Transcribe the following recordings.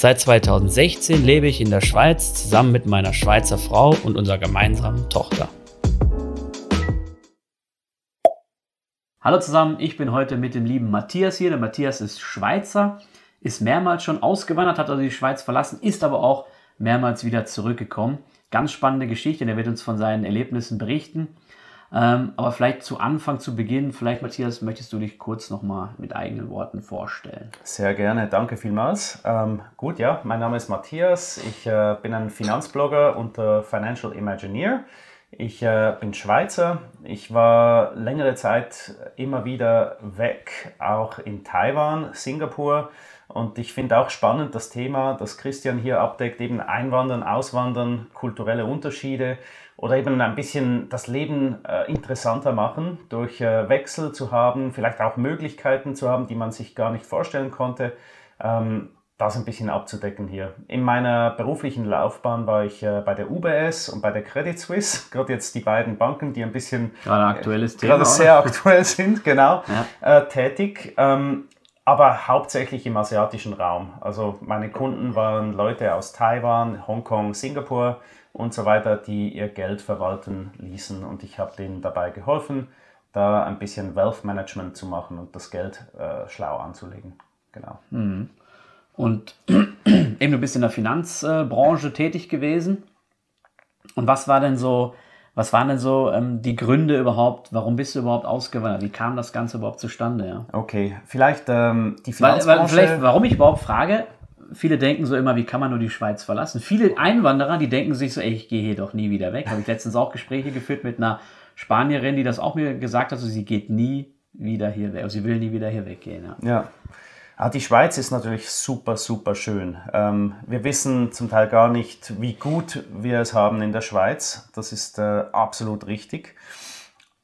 Seit 2016 lebe ich in der Schweiz zusammen mit meiner Schweizer Frau und unserer gemeinsamen Tochter. Hallo zusammen, ich bin heute mit dem lieben Matthias hier. Der Matthias ist Schweizer, ist mehrmals schon ausgewandert, hat also die Schweiz verlassen, ist aber auch mehrmals wieder zurückgekommen. Ganz spannende Geschichte, der wird uns von seinen Erlebnissen berichten. Ähm, aber vielleicht zu Anfang, zu Beginn, vielleicht Matthias, möchtest du dich kurz nochmal mit eigenen Worten vorstellen? Sehr gerne, danke vielmals. Ähm, gut, ja, mein Name ist Matthias, ich äh, bin ein Finanzblogger und äh, Financial Imagineer. Ich äh, bin Schweizer. Ich war längere Zeit immer wieder weg, auch in Taiwan, Singapur. Und ich finde auch spannend das Thema, das Christian hier abdeckt, eben Einwandern, Auswandern, kulturelle Unterschiede oder eben ein bisschen das Leben äh, interessanter machen, durch äh, Wechsel zu haben, vielleicht auch Möglichkeiten zu haben, die man sich gar nicht vorstellen konnte. Ähm, das ein bisschen abzudecken hier. In meiner beruflichen Laufbahn war ich äh, bei der UBS und bei der Credit Suisse, gerade jetzt die beiden Banken, die ein bisschen gerade aktuelles äh, Thema, gerade sehr aktuell sind, genau, ja. äh, tätig. Ähm, aber hauptsächlich im asiatischen Raum. Also meine Kunden waren Leute aus Taiwan, Hongkong, Singapur und so weiter, die ihr Geld verwalten ließen und ich habe denen dabei geholfen, da ein bisschen Wealth Management zu machen und das Geld äh, schlau anzulegen. Genau. Mhm. Und eben du bist in der Finanzbranche tätig gewesen. Und was war denn so, was waren denn so ähm, die Gründe überhaupt, warum bist du überhaupt ausgewandert? Wie kam das Ganze überhaupt zustande? Ja? Okay, vielleicht ähm, die Finanzbranche. Weil, weil vielleicht, warum ich überhaupt frage, viele denken so immer, wie kann man nur die Schweiz verlassen? Viele Einwanderer, die denken sich so, ey, ich gehe hier doch nie wieder weg. Habe ich letztens auch Gespräche geführt mit einer Spanierin, die das auch mir gesagt hat, so, sie geht nie wieder hier weg, sie will nie wieder hier weggehen. Ja. ja. Ah, die Schweiz ist natürlich super, super schön. Ähm, wir wissen zum Teil gar nicht, wie gut wir es haben in der Schweiz. Das ist äh, absolut richtig.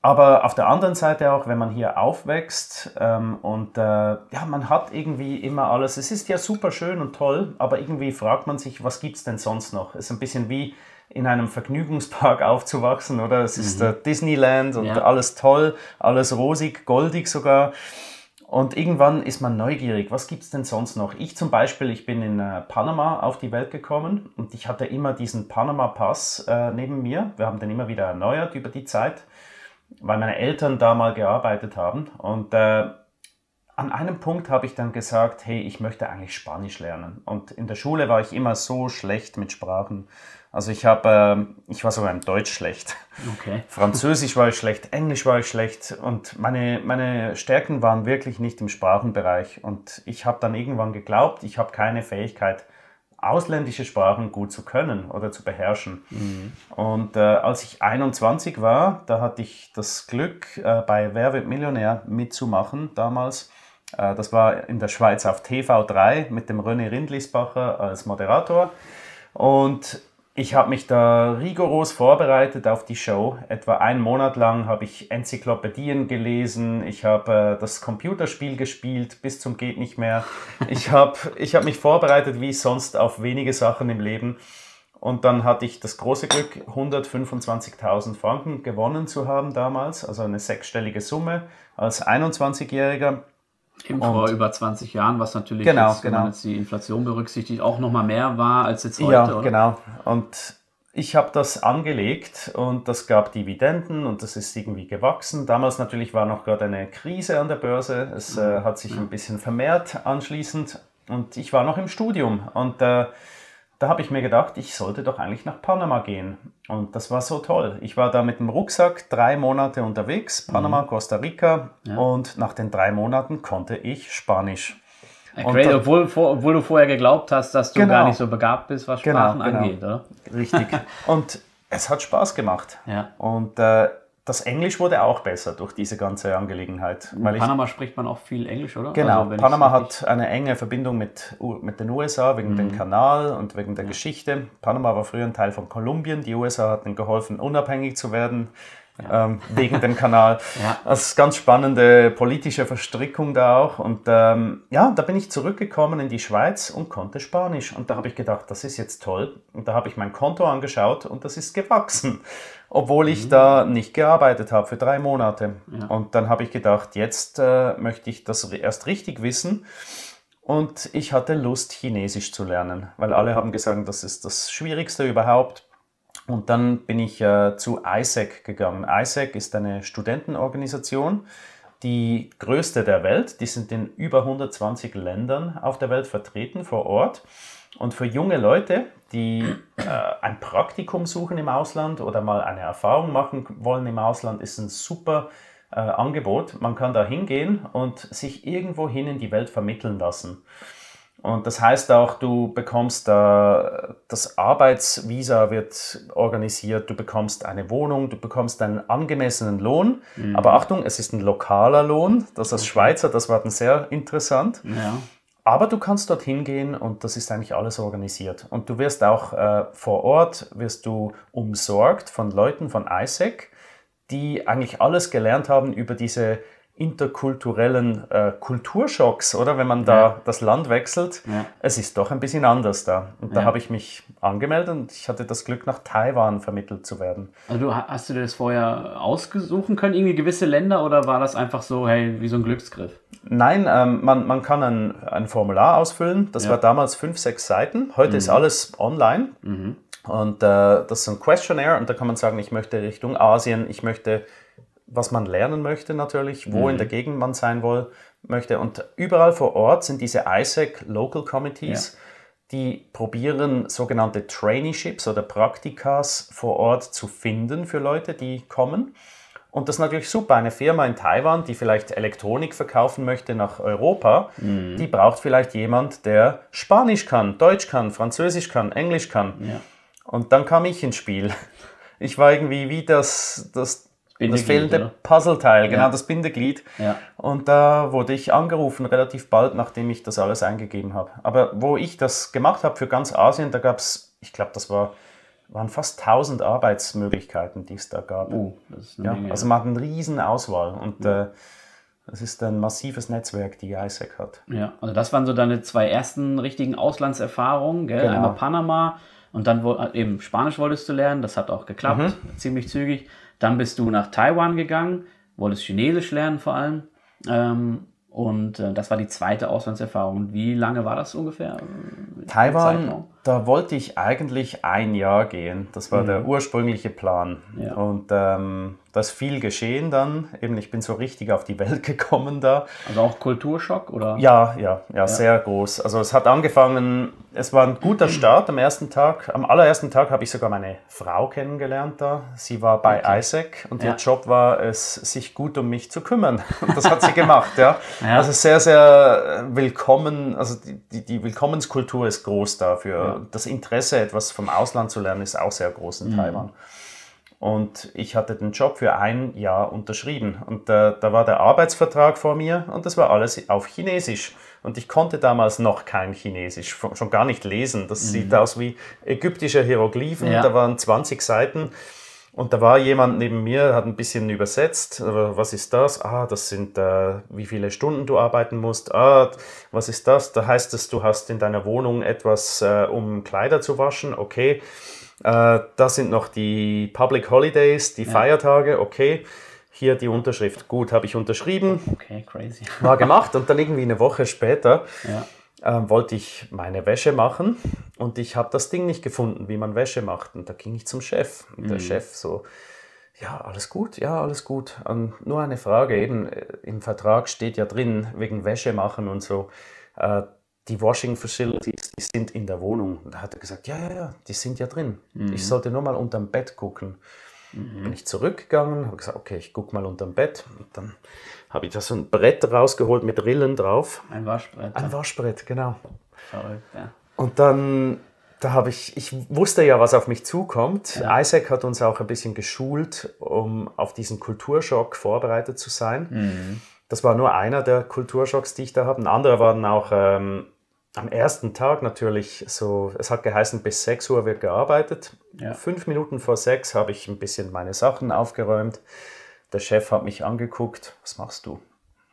Aber auf der anderen Seite auch, wenn man hier aufwächst ähm, und äh, ja, man hat irgendwie immer alles. Es ist ja super schön und toll, aber irgendwie fragt man sich, was gibt es denn sonst noch? Es ist ein bisschen wie in einem Vergnügungspark aufzuwachsen, oder? Es ist mhm. Disneyland und ja. alles toll, alles rosig, goldig sogar. Und irgendwann ist man neugierig, was gibt es denn sonst noch? Ich zum Beispiel, ich bin in äh, Panama auf die Welt gekommen und ich hatte immer diesen Panama-Pass äh, neben mir. Wir haben den immer wieder erneuert über die Zeit weil meine Eltern da mal gearbeitet haben. Und äh, an einem Punkt habe ich dann gesagt, hey, ich möchte eigentlich Spanisch lernen. Und in der Schule war ich immer so schlecht mit Sprachen. Also ich habe, äh, ich war sogar im Deutsch schlecht. Okay. Französisch war ich schlecht, Englisch war ich schlecht und meine, meine Stärken waren wirklich nicht im Sprachenbereich. Und ich habe dann irgendwann geglaubt, ich habe keine Fähigkeit, ausländische Sprachen gut zu können oder zu beherrschen. Mhm. Und äh, als ich 21 war, da hatte ich das Glück, äh, bei Wer wird Millionär mitzumachen damals. Äh, das war in der Schweiz auf TV3 mit dem René Rindlisbacher als Moderator. Und ich habe mich da rigoros vorbereitet auf die Show. Etwa einen Monat lang habe ich Enzyklopädien gelesen, ich habe äh, das Computerspiel gespielt bis zum geht nicht mehr. Ich habe ich hab mich vorbereitet wie sonst auf wenige Sachen im Leben. Und dann hatte ich das große Glück, 125.000 Franken gewonnen zu haben damals, also eine sechsstellige Summe als 21-Jähriger. Eben vor über 20 Jahren, was natürlich, genau, jetzt, wenn genau. man jetzt die Inflation berücksichtigt, auch nochmal mehr war als jetzt heute. Ja, oder? genau. Und ich habe das angelegt und das gab Dividenden und das ist irgendwie gewachsen. Damals natürlich war noch gerade eine Krise an der Börse. Es äh, hat sich ein bisschen vermehrt anschließend und ich war noch im Studium und äh, da habe ich mir gedacht, ich sollte doch eigentlich nach Panama gehen. Und das war so toll. Ich war da mit dem Rucksack drei Monate unterwegs, Panama, mhm. Costa Rica. Ja. Und nach den drei Monaten konnte ich Spanisch. Great, dann, obwohl, obwohl, du vorher geglaubt hast, dass du genau, gar nicht so begabt bist, was genau, Sprachen genau, angeht, oder? Richtig. Und es hat Spaß gemacht. Ja. Und äh, das Englisch wurde auch besser durch diese ganze Angelegenheit. In Panama ich, spricht man auch viel Englisch, oder? Genau, also, Panama hat eine enge Verbindung mit, mit den USA wegen mhm. dem Kanal und wegen der Geschichte. Panama war früher ein Teil von Kolumbien. Die USA hatten geholfen, unabhängig zu werden. Ja. Ähm, wegen dem Kanal. ja. Das ist ganz spannende politische Verstrickung da auch. Und ähm, ja, da bin ich zurückgekommen in die Schweiz und konnte Spanisch. Und da habe ich gedacht, das ist jetzt toll. Und da habe ich mein Konto angeschaut und das ist gewachsen, obwohl ich mhm. da nicht gearbeitet habe für drei Monate. Ja. Und dann habe ich gedacht, jetzt äh, möchte ich das erst richtig wissen. Und ich hatte Lust, Chinesisch zu lernen, weil alle haben gesagt, das ist das Schwierigste überhaupt. Und dann bin ich äh, zu ISEC gegangen. ISEC ist eine Studentenorganisation, die größte der Welt. Die sind in über 120 Ländern auf der Welt vertreten vor Ort. Und für junge Leute, die äh, ein Praktikum suchen im Ausland oder mal eine Erfahrung machen wollen im Ausland, ist ein super äh, Angebot. Man kann da hingehen und sich irgendwohin in die Welt vermitteln lassen. Und das heißt auch, du bekommst da, das Arbeitsvisa wird organisiert, du bekommst eine Wohnung, du bekommst einen angemessenen Lohn. Mhm. Aber Achtung, es ist ein lokaler Lohn. Das als Schweizer, das war dann sehr interessant. Ja. Aber du kannst dorthin gehen und das ist eigentlich alles organisiert. Und du wirst auch äh, vor Ort, wirst du umsorgt von Leuten von ISEC, die eigentlich alles gelernt haben über diese interkulturellen äh, Kulturschocks, oder? Wenn man da ja. das Land wechselt, ja. es ist doch ein bisschen anders da. Und da ja. habe ich mich angemeldet und ich hatte das Glück, nach Taiwan vermittelt zu werden. Also du, hast du dir das vorher ausgesuchen können, irgendwie gewisse Länder, oder war das einfach so, hey, wie so ein Glücksgriff? Nein, ähm, man, man kann ein, ein Formular ausfüllen. Das war damals fünf, sechs Seiten. Heute mhm. ist alles online. Mhm. Und äh, das ist ein Questionnaire und da kann man sagen, ich möchte Richtung Asien, ich möchte was man lernen möchte natürlich, wo mhm. in der Gegend man sein will, möchte. Und überall vor Ort sind diese ISEC Local Committees, ja. die probieren sogenannte Traineeships oder Praktikas vor Ort zu finden für Leute, die kommen. Und das ist natürlich super. Eine Firma in Taiwan, die vielleicht Elektronik verkaufen möchte nach Europa, mhm. die braucht vielleicht jemand, der Spanisch kann, Deutsch kann, Französisch kann, Englisch kann. Ja. Und dann kam ich ins Spiel. Ich war irgendwie wie das, das das fehlende oder? Puzzleteil, genau, ja. das Bindeglied. Ja. Und da wurde ich angerufen, relativ bald, nachdem ich das alles eingegeben habe. Aber wo ich das gemacht habe für ganz Asien, da gab es, ich glaube, das war, waren fast 1000 Arbeitsmöglichkeiten, die es da gab. Uh, ja, also man hat eine riesen Auswahl und äh, das ist ein massives Netzwerk, die ISEC hat. Ja, also das waren so deine zwei ersten richtigen Auslandserfahrungen, gell? Genau. einmal Panama und dann wo, eben Spanisch wolltest du lernen, das hat auch geklappt, mhm. ziemlich zügig. Dann bist du nach Taiwan gegangen, wolltest Chinesisch lernen vor allem. Ähm, und äh, das war die zweite Auslandserfahrung. Wie lange war das ungefähr? Taiwan, da wollte ich eigentlich ein Jahr gehen. Das war mhm. der ursprüngliche Plan. Ja. Und ähm, da ist viel geschehen dann. Eben, ich bin so richtig auf die Welt gekommen da. Also auch Kulturschock, oder? Ja, ja, ja, ja. sehr groß. Also es hat angefangen, es war ein guter Start am ersten Tag. Am allerersten Tag habe ich sogar meine Frau kennengelernt da. Sie war bei okay. Isaac und ja. ihr Job war es, sich gut um mich zu kümmern. Und das hat sie gemacht, ja. ja. Also sehr, sehr willkommen, also die, die, die Willkommenskultur ist groß Das Interesse, etwas vom Ausland zu lernen, ist auch sehr groß in mhm. Taiwan. Und ich hatte den Job für ein Jahr unterschrieben. Und äh, da war der Arbeitsvertrag vor mir und das war alles auf Chinesisch. Und ich konnte damals noch kein Chinesisch, schon gar nicht lesen. Das mhm. sieht aus wie ägyptische Hieroglyphen. Ja. Da waren 20 Seiten. Und da war jemand neben mir, hat ein bisschen übersetzt. Was ist das? Ah, das sind, äh, wie viele Stunden du arbeiten musst. Ah, was ist das? Da heißt es, du hast in deiner Wohnung etwas, äh, um Kleider zu waschen. Okay. Äh, das sind noch die Public Holidays, die ja. Feiertage, okay. Hier die Unterschrift. Gut, habe ich unterschrieben. Okay, crazy. War gemacht und dann irgendwie eine Woche später ja. Äh, wollte ich meine Wäsche machen und ich habe das Ding nicht gefunden, wie man Wäsche macht. Und da ging ich zum Chef. Und mhm. der Chef so, ja, alles gut, ja, alles gut. Und nur eine Frage, eben äh, im Vertrag steht ja drin, wegen Wäsche machen und so. Äh, die Washing Facilities, die sind in der Wohnung. Da hat er gesagt, ja, ja, ja, die sind ja drin. Mhm. Ich sollte nur mal unterm Bett gucken. Mhm. Bin ich zurückgegangen, habe gesagt, okay, ich gucke mal unterm Bett. Und dann habe ich da so ein Brett rausgeholt mit Rillen drauf. Ein Waschbrett. Ein Waschbrett, genau. Verrückt, ja. Und dann da habe ich, ich wusste ja, was auf mich zukommt. Ja. Isaac hat uns auch ein bisschen geschult, um auf diesen Kulturschock vorbereitet zu sein. Mhm. Das war nur einer der Kulturschocks, die ich da habe. Ein anderer war dann auch ähm, am ersten Tag natürlich so, es hat geheißen, bis 6 Uhr wird gearbeitet. Ja. Fünf Minuten vor sechs habe ich ein bisschen meine Sachen aufgeräumt. Der Chef hat mich angeguckt, was machst du?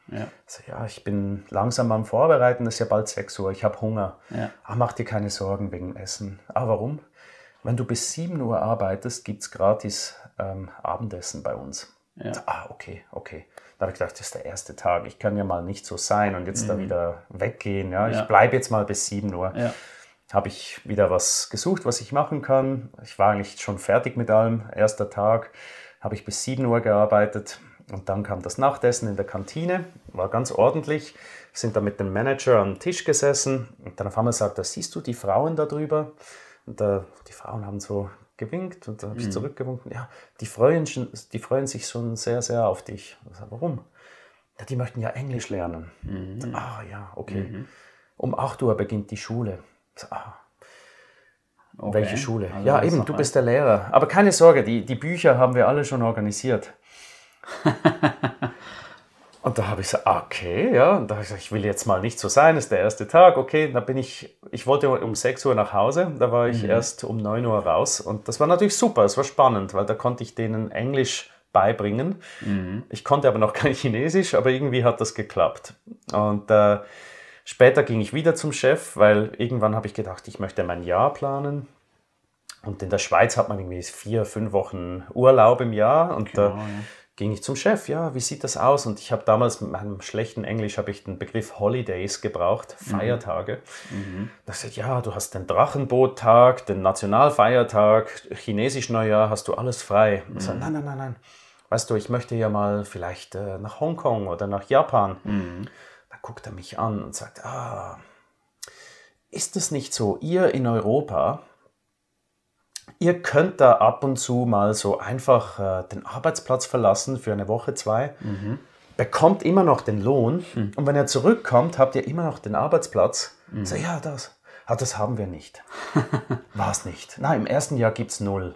Ja. Also, ja, ich bin langsam am Vorbereiten, es ist ja bald 6 Uhr, ich habe Hunger. Ja. Ach, mach dir keine Sorgen wegen Essen. Ah, warum? Wenn du bis 7 Uhr arbeitest, gibt es gratis ähm, Abendessen bei uns. Ja. Ah, okay, okay. Da habe ich gedacht, das ist der erste Tag. Ich kann ja mal nicht so sein und jetzt mhm. da wieder weggehen. Ja? Ich bleibe jetzt mal bis 7 Uhr. Ja. Habe ich wieder was gesucht, was ich machen kann. Ich war eigentlich schon fertig mit allem. Erster Tag habe ich bis 7 Uhr gearbeitet. Und dann kam das Nachtessen in der Kantine, war ganz ordentlich. Sind da mit dem Manager am Tisch gesessen und dann auf einmal sagt er, siehst du die Frauen da drüber? Und da, die Frauen haben so gewinkt und da habe ich mhm. zurückgewunken. Ja, die freuen, die freuen sich schon sehr, sehr auf dich. Sag, warum? Ja, die möchten ja Englisch lernen. Mhm. Ah, ja, okay. Mhm. Um 8 Uhr beginnt die Schule. Sag, ah, okay. Welche Schule? Also ja, eben, du bist der Lehrer. Aber keine Sorge, die, die Bücher haben wir alle schon organisiert. und da habe ich gesagt, okay, ja. Und da habe ich gesagt, ich will jetzt mal nicht so sein, ist der erste Tag. Okay, da bin ich, ich wollte um 6 Uhr nach Hause, da war ich mhm. erst um 9 Uhr raus. Und das war natürlich super, es war spannend, weil da konnte ich denen Englisch beibringen. Mhm. Ich konnte aber noch kein Chinesisch, aber irgendwie hat das geklappt. Und äh, später ging ich wieder zum Chef, weil irgendwann habe ich gedacht, ich möchte mein Jahr planen. Und in der Schweiz hat man irgendwie vier, fünf Wochen Urlaub im Jahr. Und genau, da ja ging ich zum Chef, ja, wie sieht das aus? Und ich habe damals mit meinem schlechten Englisch habe ich den Begriff Holidays gebraucht, mhm. Feiertage. Mhm. Da gesagt, ja, du hast den Drachenboottag, den Nationalfeiertag, Chinesisch Neujahr, hast du alles frei. Mhm. Ich sage, nein, nein, nein, nein. Weißt du, ich möchte ja mal vielleicht äh, nach Hongkong oder nach Japan. Mhm. Guckt er mich an und sagt, ah, ist es nicht so, ihr in Europa, Ihr könnt da ab und zu mal so einfach äh, den Arbeitsplatz verlassen für eine Woche, zwei, mhm. bekommt immer noch den Lohn mhm. und wenn ihr zurückkommt, habt ihr immer noch den Arbeitsplatz. Mhm. So, ja, das. Ah, das haben wir nicht. War es nicht. Nein, im ersten Jahr gibt es null.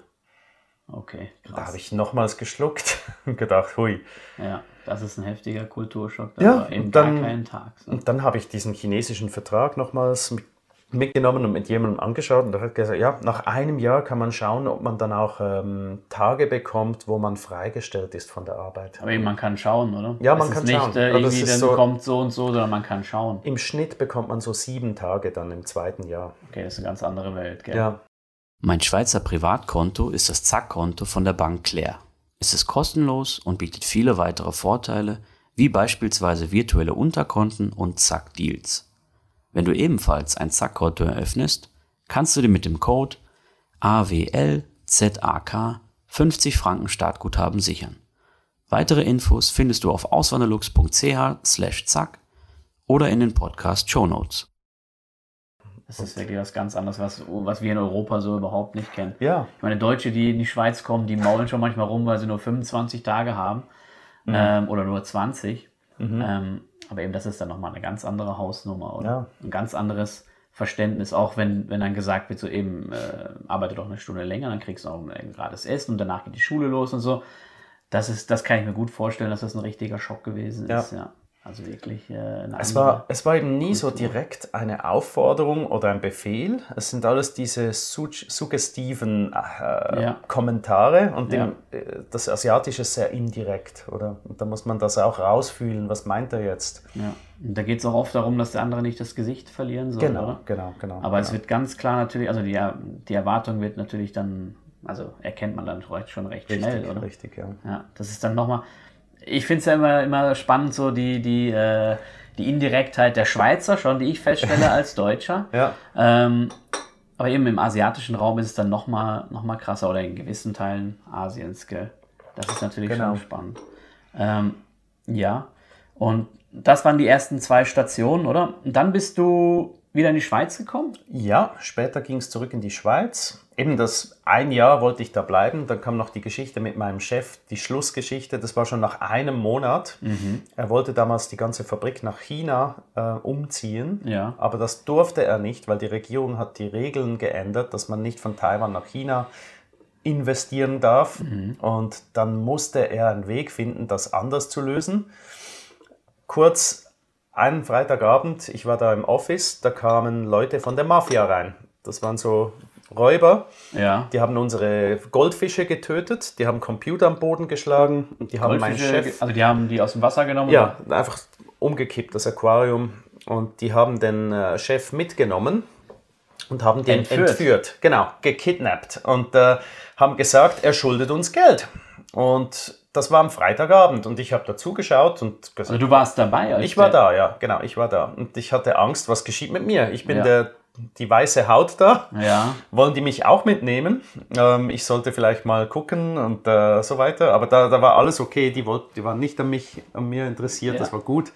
Okay, krass. Da habe ich nochmals geschluckt und gedacht, hui. Ja, das ist ein heftiger Kulturschock. Ja, eben und dann, gar keinen Tag. So. Und dann habe ich diesen chinesischen Vertrag nochmals mit mitgenommen und mit jemandem angeschaut und der hat gesagt, ja, nach einem Jahr kann man schauen, ob man dann auch ähm, Tage bekommt, wo man freigestellt ist von der Arbeit. Aber eben, man kann schauen, oder? Ja, man das kann ist schauen. Nicht, äh, irgendwie dann so, kommt so und so, sondern man kann schauen. Im Schnitt bekommt man so sieben Tage dann im zweiten Jahr. Okay, das ist eine ganz andere Welt, gell? Ja. Mein Schweizer Privatkonto ist das Zack-Konto von der Bank Claire. Es ist kostenlos und bietet viele weitere Vorteile, wie beispielsweise virtuelle Unterkonten und Zack-Deals. Wenn du ebenfalls ein Zack-Konto eröffnest, kannst du dir mit dem Code AWLZAK 50 Franken Startguthaben sichern. Weitere Infos findest du auf auswanderlux.ch slash zack oder in den Podcast Show Notes. Das ist wirklich was ganz anderes, was, was wir in Europa so überhaupt nicht kennen. Ja. Ich meine, Deutsche, die in die Schweiz kommen, die maulen schon manchmal rum, weil sie nur 25 Tage haben mhm. ähm, oder nur 20. Mhm. Ähm, aber eben, das ist dann nochmal eine ganz andere Hausnummer oder ja. ein ganz anderes Verständnis, auch wenn, wenn dann gesagt wird, so eben, äh, arbeite doch eine Stunde länger, dann kriegst du auch ein gratis Essen und danach geht die Schule los und so. Das ist, das kann ich mir gut vorstellen, dass das ein richtiger Schock gewesen ist, ja. ja. Also wirklich äh, es war, es war eben nie Kultur. so direkt eine Aufforderung oder ein Befehl. Es sind alles diese su suggestiven äh, ja. Kommentare und ja. dem, äh, das Asiatische ist sehr indirekt, oder? Und da muss man das auch rausfühlen, was meint er jetzt? Ja. Und da geht es auch oft darum, dass der andere nicht das Gesicht verlieren soll, genau, oder? Genau, genau. Aber genau. es wird ganz klar natürlich, also die, die Erwartung wird natürlich dann, also erkennt man dann schon recht richtig, schnell, oder? Richtig, ja. Ja, das ist dann nochmal ich finde es ja immer, immer spannend, so die, die, äh, die Indirektheit der Schweizer schon, die ich feststelle als Deutscher. ja. Ähm, aber eben im asiatischen Raum ist es dann nochmal noch mal krasser oder in gewissen Teilen Asiens, gell? Das ist natürlich genau. schon spannend. Ähm, ja, und das waren die ersten zwei Stationen, oder? Und dann bist du wieder in die Schweiz gekommen? Ja, später ging es zurück in die Schweiz. Eben das ein Jahr wollte ich da bleiben. Dann kam noch die Geschichte mit meinem Chef, die Schlussgeschichte. Das war schon nach einem Monat. Mhm. Er wollte damals die ganze Fabrik nach China äh, umziehen. Ja. Aber das durfte er nicht, weil die Regierung hat die Regeln geändert, dass man nicht von Taiwan nach China investieren darf. Mhm. Und dann musste er einen Weg finden, das anders zu lösen. Kurz einen Freitagabend, ich war da im Office, da kamen Leute von der Mafia rein. Das waren so Räuber. Ja. Die haben unsere Goldfische getötet, die haben Computer am Boden geschlagen, die haben meinen Chef. Also die haben die aus dem Wasser genommen? Ja, oder? einfach umgekippt, das Aquarium. Und die haben den äh, Chef mitgenommen und haben den entführt. entführt. Genau, gekidnappt. Und äh, haben gesagt, er schuldet uns Geld. Und das war am Freitagabend und ich habe da zugeschaut und gesagt. Also du warst dabei? ich war da, ja, genau, ich war da. Und ich hatte Angst, was geschieht mit mir? Ich bin ja. der, die weiße Haut da. Ja. Wollen die mich auch mitnehmen? Ähm, ich sollte vielleicht mal gucken und äh, so weiter. Aber da, da war alles okay. Die, wollt, die waren nicht an, mich, an mir interessiert, ja. das war gut.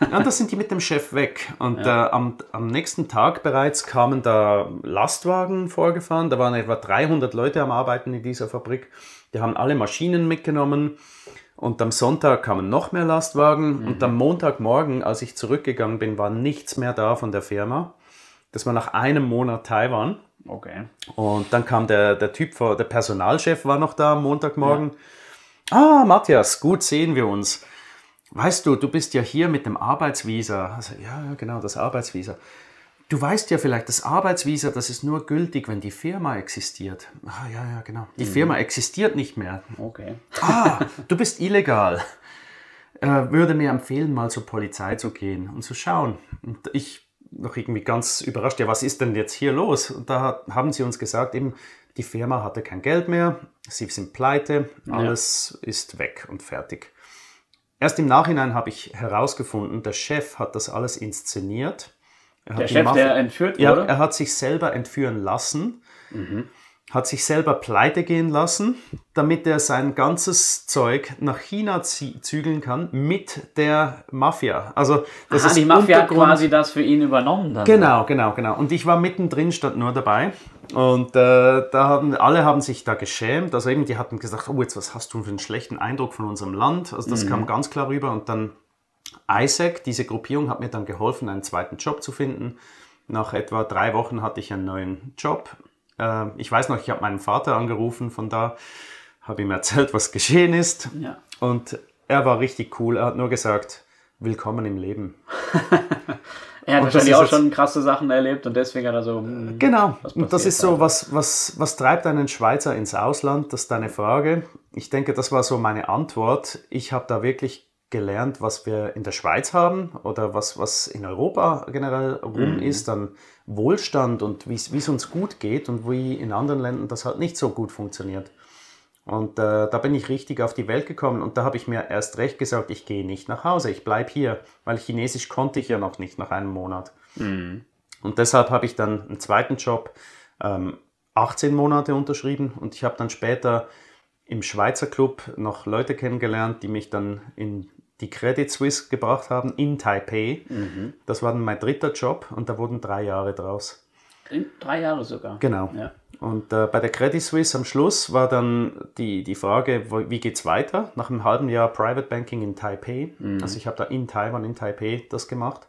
und da sind die mit dem Chef weg. Und ja. äh, am, am nächsten Tag bereits kamen da Lastwagen vorgefahren. Da waren etwa 300 Leute am Arbeiten in dieser Fabrik. Die haben alle Maschinen mitgenommen. Und am Sonntag kamen noch mehr Lastwagen. Mhm. Und am Montagmorgen, als ich zurückgegangen bin, war nichts mehr da von der Firma. Das war nach einem Monat Taiwan. Okay. Und dann kam der, der Typ, der Personalchef war noch da am Montagmorgen. Ja. Ah, Matthias, gut sehen wir uns. Weißt du, du bist ja hier mit dem Arbeitsvisa. Also, ja, genau, das Arbeitsvisa. Du weißt ja vielleicht, das Arbeitsvisa, das ist nur gültig, wenn die Firma existiert. Ah, ja, ja, genau. Die mhm. Firma existiert nicht mehr. Okay. Ah, du bist illegal. Äh, würde mir empfehlen, mal zur Polizei zu gehen und zu schauen. Und ich noch irgendwie ganz überrascht, ja, was ist denn jetzt hier los? Und da haben sie uns gesagt, eben, die Firma hatte kein Geld mehr, sie sind pleite, alles ja. ist weg und fertig. Erst im Nachhinein habe ich herausgefunden, der Chef hat das alles inszeniert der Chef, Mafia, der entführt wurde? Ja, er hat sich selber entführen lassen, mhm. hat sich selber pleite gehen lassen, damit er sein ganzes Zeug nach China zügeln kann mit der Mafia. Also das Aha, ist die Mafia hat quasi das für ihn übernommen dann. Genau, genau, genau. Und ich war mittendrin, stand nur dabei. Und äh, da haben alle haben sich da geschämt. Also eben, die hatten gesagt, oh, jetzt was hast du für einen schlechten Eindruck von unserem Land. Also das mhm. kam ganz klar rüber. Und dann ISAC, diese Gruppierung, hat mir dann geholfen, einen zweiten Job zu finden. Nach etwa drei Wochen hatte ich einen neuen Job. Äh, ich weiß noch, ich habe meinen Vater angerufen, von da habe ihm erzählt, was geschehen ist. Ja. Und er war richtig cool. Er hat nur gesagt, willkommen im Leben. er hat wahrscheinlich auch schon krasse Sachen erlebt und deswegen hat er so. Hm, genau, und das ist so, was, was, was treibt einen Schweizer ins Ausland? Das ist deine Frage. Ich denke, das war so meine Antwort. Ich habe da wirklich gelernt, was wir in der Schweiz haben oder was, was in Europa generell rum mhm. ist, an Wohlstand und wie es uns gut geht und wie in anderen Ländern das halt nicht so gut funktioniert. Und äh, da bin ich richtig auf die Welt gekommen und da habe ich mir erst recht gesagt, ich gehe nicht nach Hause, ich bleibe hier, weil Chinesisch konnte ich ja noch nicht nach einem Monat. Mhm. Und deshalb habe ich dann einen zweiten Job, ähm, 18 Monate unterschrieben und ich habe dann später im Schweizer Club noch Leute kennengelernt, die mich dann in die Credit Suisse gebracht haben in Taipei. Mhm. Das war dann mein dritter Job und da wurden drei Jahre draus. Drei Jahre sogar. Genau. Ja. Und äh, bei der Credit Suisse am Schluss war dann die, die Frage, wie geht es weiter? Nach einem halben Jahr Private Banking in Taipei. Mhm. Also ich habe da in Taiwan, in Taipei das gemacht.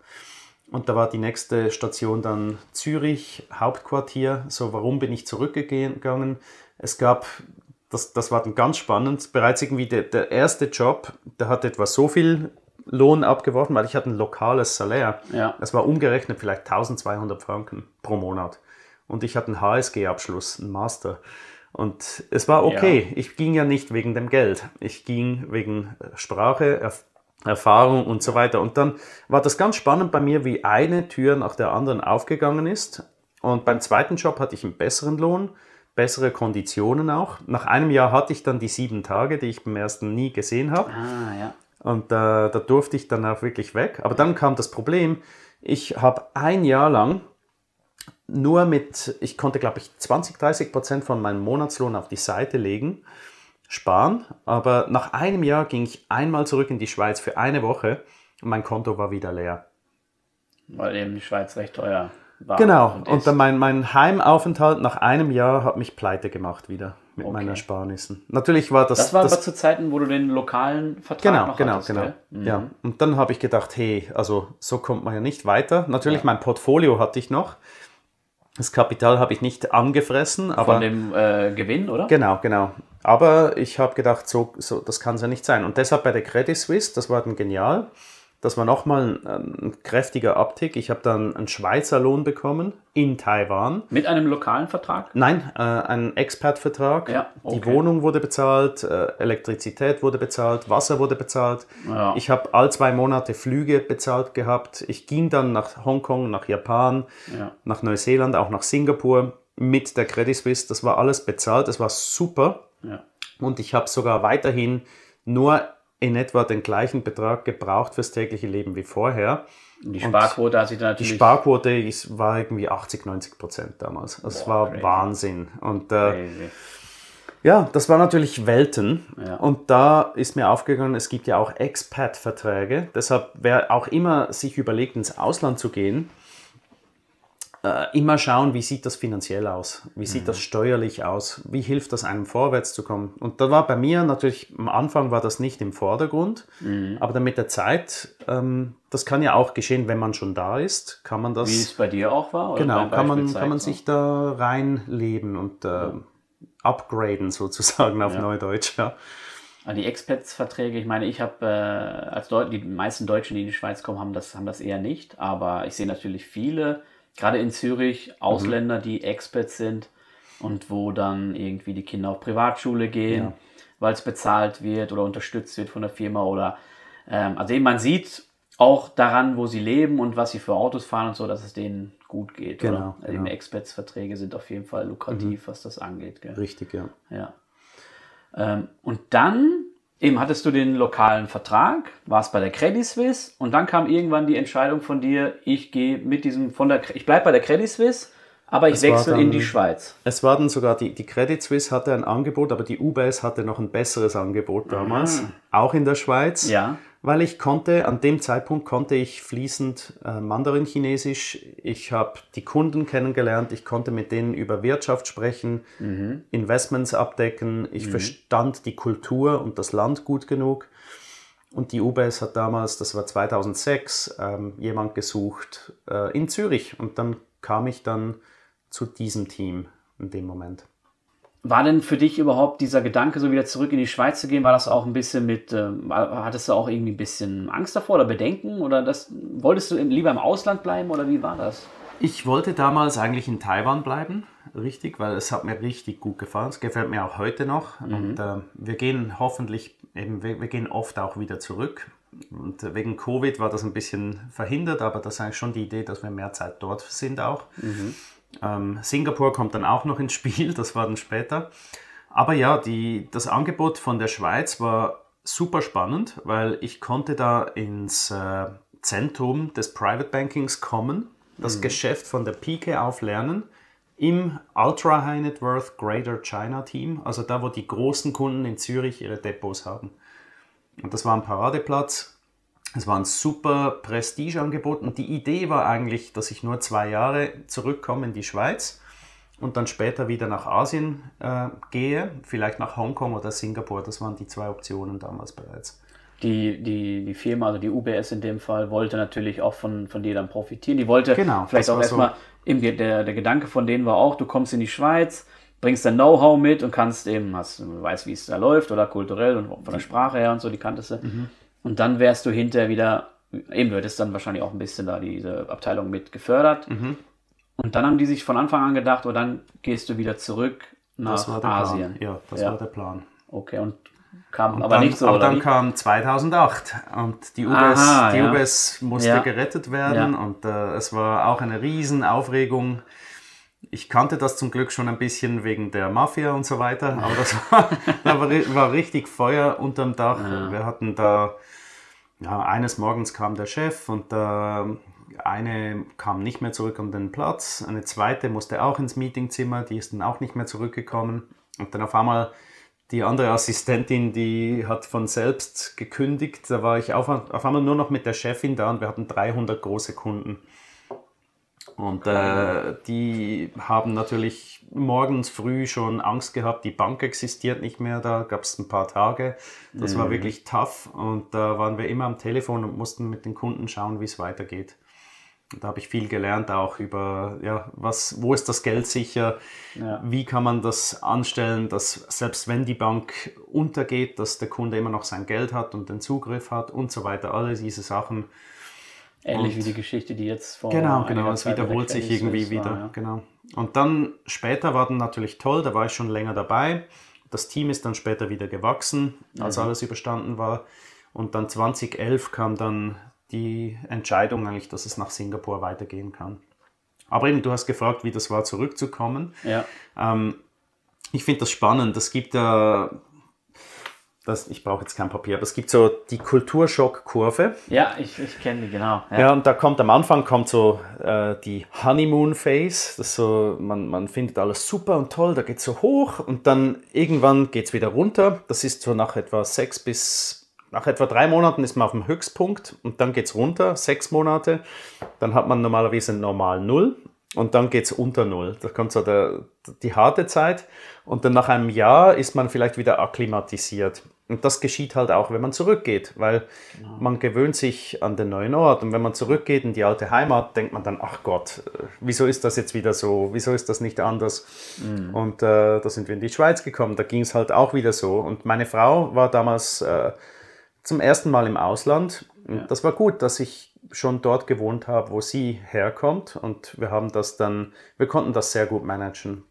Und da war die nächste Station dann Zürich, Hauptquartier. So, warum bin ich zurückgegangen? Es gab das, das war dann ganz spannend. Bereits irgendwie der, der erste Job, der hat etwa so viel Lohn abgeworfen, weil ich hatte ein lokales Salär. Ja. Das war umgerechnet vielleicht 1200 Franken pro Monat. Und ich hatte einen HSG-Abschluss, einen Master. Und es war okay. Ja. Ich ging ja nicht wegen dem Geld. Ich ging wegen Sprache, Erf Erfahrung und so weiter. Und dann war das ganz spannend bei mir, wie eine Tür nach der anderen aufgegangen ist. Und beim zweiten Job hatte ich einen besseren Lohn bessere Konditionen auch. Nach einem Jahr hatte ich dann die sieben Tage, die ich beim ersten nie gesehen habe. Ah, ja. Und äh, da durfte ich dann auch wirklich weg. Aber dann kam das Problem, ich habe ein Jahr lang nur mit, ich konnte glaube ich 20, 30 Prozent von meinem Monatslohn auf die Seite legen, sparen. Aber nach einem Jahr ging ich einmal zurück in die Schweiz für eine Woche und mein Konto war wieder leer. Weil eben die Schweiz recht teuer war. Genau, und, und dann mein, mein Heimaufenthalt nach einem Jahr hat mich pleite gemacht wieder mit Okay. meinen Ersparnissen. Natürlich war das. das war aber zu Zeiten, wo du den lokalen Vertrag Genau, noch genau, hattest, genau. Mhm. Ja. Und dann habe ich gedacht, hey, also so kommt man ja nicht weiter. Natürlich, mein Portfolio hatte ich noch. Das Kapital habe ich nicht angefressen, aber Von dem äh, Gewinn, oder? genau, genau. Aber ich habe gedacht, so, so das kann es ja nicht sein. Und deshalb bei der Credit Suisse, das war dann genial. Das war nochmal ein, ein kräftiger Abtick. Ich habe dann einen Schweizer Lohn bekommen in Taiwan. Mit einem lokalen Vertrag? Nein, äh, ein Expat-Vertrag. Ja, Die okay. Wohnung wurde bezahlt, äh, Elektrizität wurde bezahlt, Wasser wurde bezahlt. Ja. Ich habe all zwei Monate Flüge bezahlt gehabt. Ich ging dann nach Hongkong, nach Japan, Ja. nach Neuseeland, auch nach Singapur mit der Credit Suisse. Das war alles bezahlt. Das war super. Und ich habe sogar weiterhin nur in etwa den gleichen Betrag gebraucht fürs tägliche Leben wie vorher. Die Sparquote hat sich dann Die natürlich. Sparquote ist, war irgendwie 80, 90 Prozent damals. Das Boah, war crazy. Wahnsinn. Und äh, ja, das war natürlich Welten. Ja. Und da ist mir aufgegangen, es gibt ja auch Expat-Verträge. Deshalb, wer auch immer sich überlegt, ins Ausland zu gehen, äh, immer schauen, wie sieht das finanziell aus? Wie sieht das steuerlich aus? Wie hilft das einem vorwärts zu kommen? Und da war bei mir natürlich, am Anfang war das nicht im Vordergrund, aber dann mit der Zeit, ähm, das kann ja auch geschehen, wenn man schon da ist, kann man das... Wie es bei dir auch war? oder Genau, kann man, kann man sich da reinleben und äh, upgraden sozusagen auf Neudeutsch. Ja. Also die Expats-Verträge, ich meine, ich habe äh, als Deut die meisten Deutschen, die in die Schweiz kommen, haben das, haben das eher nicht. Aber ich sehe natürlich viele, gerade in Zürich, Ausländer, die Expats sind und wo dann irgendwie die Kinder auf Privatschule gehen, Ja. weil es bezahlt wird oder unterstützt wird von der Firma oder ähm, also eben man sieht auch daran, wo sie leben und was sie für Autos fahren und so, dass es denen gut geht. Genau, oder? Also genau. Eben Expats-Verträge sind auf jeden Fall lukrativ, was das angeht. Gell? Richtig, ja. Ja. Ähm, und dann eben hattest du den lokalen Vertrag, warst bei der Credit Suisse und dann kam irgendwann die Entscheidung von dir, ich gehe mit diesem von der ich bleibe bei der Credit Suisse, aber ich wechsle dann- in die Schweiz. Es war dann sogar, die, die Credit Suisse hatte ein Angebot, aber die UBS hatte noch ein besseres Angebot damals, auch in der Schweiz. Ja. Weil ich konnte, an dem Zeitpunkt konnte ich fließend äh, Mandarin-Chinesisch. Ich habe die Kunden kennengelernt, ich konnte mit denen über Wirtschaft sprechen, Investments abdecken, ich verstand die Kultur und das Land gut genug. Und die UBS hat damals, das war 2006, ähm, jemand gesucht äh, in Zürich. Und dann kam ich dann zu diesem Team in dem Moment. War denn für dich überhaupt dieser Gedanke, so wieder zurück in die Schweiz zu gehen, war das auch ein bisschen mit, ähm, hattest du auch irgendwie ein bisschen Angst davor oder Bedenken oder das, wolltest du lieber im Ausland bleiben oder wie war das? Ich wollte damals eigentlich in Taiwan bleiben, richtig, weil es hat mir richtig gut gefallen. Es gefällt mir auch heute noch. Und äh, wir gehen hoffentlich, eben, wir, wir gehen oft auch wieder zurück. Und äh, wegen Covid war das ein bisschen verhindert, aber das ist eigentlich schon die Idee, dass wir mehr Zeit dort sind auch. Ähm, Singapur kommt dann auch noch ins Spiel, das war dann später. Aber ja, die, das Angebot von der Schweiz war super spannend, weil ich konnte da ins äh, Zentrum des Private Bankings kommen, das Geschäft von der Pike auf lernen, im Ultra High Net Worth Greater China Team, also da, wo die großen Kunden in Zürich ihre Depots haben. Und das war ein Paradeplatz. Es war ein super Prestigeangebot und die Idee war eigentlich, dass ich nur zwei Jahre zurückkomme in die Schweiz und dann später wieder nach Asien äh, gehe, vielleicht nach Hongkong oder Singapur. Das waren die zwei Optionen damals bereits. Die, die, die Firma, also die UBS in dem Fall, wollte natürlich auch von, von dir dann profitieren. Die wollte Genau, vielleicht auch erstmal, eben der, der Gedanke von denen war auch, du kommst in die Schweiz, bringst dein Know-how mit und kannst eben, hast, du weißt, wie es da läuft oder kulturell und von der Sprache her und so, die kanntest du. Mhm. Und dann wärst du hinterher wieder, eben, du hättest dann wahrscheinlich auch ein bisschen da diese Abteilung mit gefördert. Mhm. Und dann haben die sich von Anfang an gedacht, oh, dann gehst du wieder zurück Das nach war der Asien. Plan. Ja, das Ja. war der Plan. Okay, und kam Und aber dann, nicht so, aber dann wie? kam 2008 und die UBS, Aha, die ja. UBS musste Ja. gerettet werden und äh, es war auch eine riesen Aufregung. Ich kannte das zum Glück schon ein bisschen wegen der Mafia und so weiter, aber das war, da war, ri- war richtig Feuer unterm Dach. Wir hatten da, ja, eines Morgens kam der Chef und äh, eine kam nicht mehr zurück an den Platz, eine zweite musste auch ins Meetingzimmer, die ist dann auch nicht mehr zurückgekommen und dann auf einmal die andere Assistentin, die hat von selbst gekündigt. Da war ich auf, auf einmal nur noch mit der Chefin da und wir hatten 300 große Kunden. Und äh, die haben natürlich morgens früh schon Angst gehabt, die Bank existiert nicht mehr, da gab es ein paar Tage. Das mhm. war wirklich tough und da waren wir immer am Telefon und mussten mit den Kunden schauen, wie es weitergeht. Da habe ich viel gelernt auch über, ja, was, wo ist das Geld sicher, ja. wie kann man das anstellen, dass selbst wenn die Bank untergeht, dass der Kunde immer noch sein Geld hat und den Zugriff hat und so weiter. Alle diese Sachen Ähnlich und wie die Geschichte, die jetzt vor. Genau, genau, es wiederholt sich irgendwie wieder. War, ja. Genau. Und dann später war dann natürlich toll, da war ich schon länger dabei. Das Team ist dann später wieder gewachsen, als mhm. alles überstanden war. Und dann 2011 kam dann die Entscheidung eigentlich, dass es nach Singapur weitergehen kann. Aber eben, du hast gefragt, wie das war, zurückzukommen. Ja. Ähm, ich finde das spannend. Es gibt ja das, ich brauche jetzt kein Papier, aber es gibt so die Kulturschockkurve. Ja, ich, ich kenne die, genau. Ja. ja. und da kommt am Anfang kommt so äh, die Honeymoon Phase. Das so, man, man findet alles super und toll, da geht es so hoch und dann irgendwann geht es wieder runter. Das ist so nach etwa sechs bis, nach etwa drei Monaten ist man auf dem Höchstpunkt und dann geht es runter, sechs Monate. Dann hat man normalerweise normal Null und dann geht es unter Null. Da kommt so der, die harte Zeit und dann nach einem Jahr ist man vielleicht wieder akklimatisiert. Und das geschieht halt auch, wenn man zurückgeht, weil genau. man gewöhnt sich an den neuen Ort. Und wenn man zurückgeht in die alte Heimat, denkt man dann, ach Gott, wieso ist das jetzt wieder so? Wieso ist das nicht anders? Mhm. Und äh, da sind wir in die Schweiz gekommen, da ging es halt auch wieder so. Und meine Frau war damals äh, zum ersten Mal im Ausland. Und ja. das war gut, dass ich schon dort gewohnt habe, wo sie herkommt. Und wir haben das dann, wir konnten das sehr gut managen.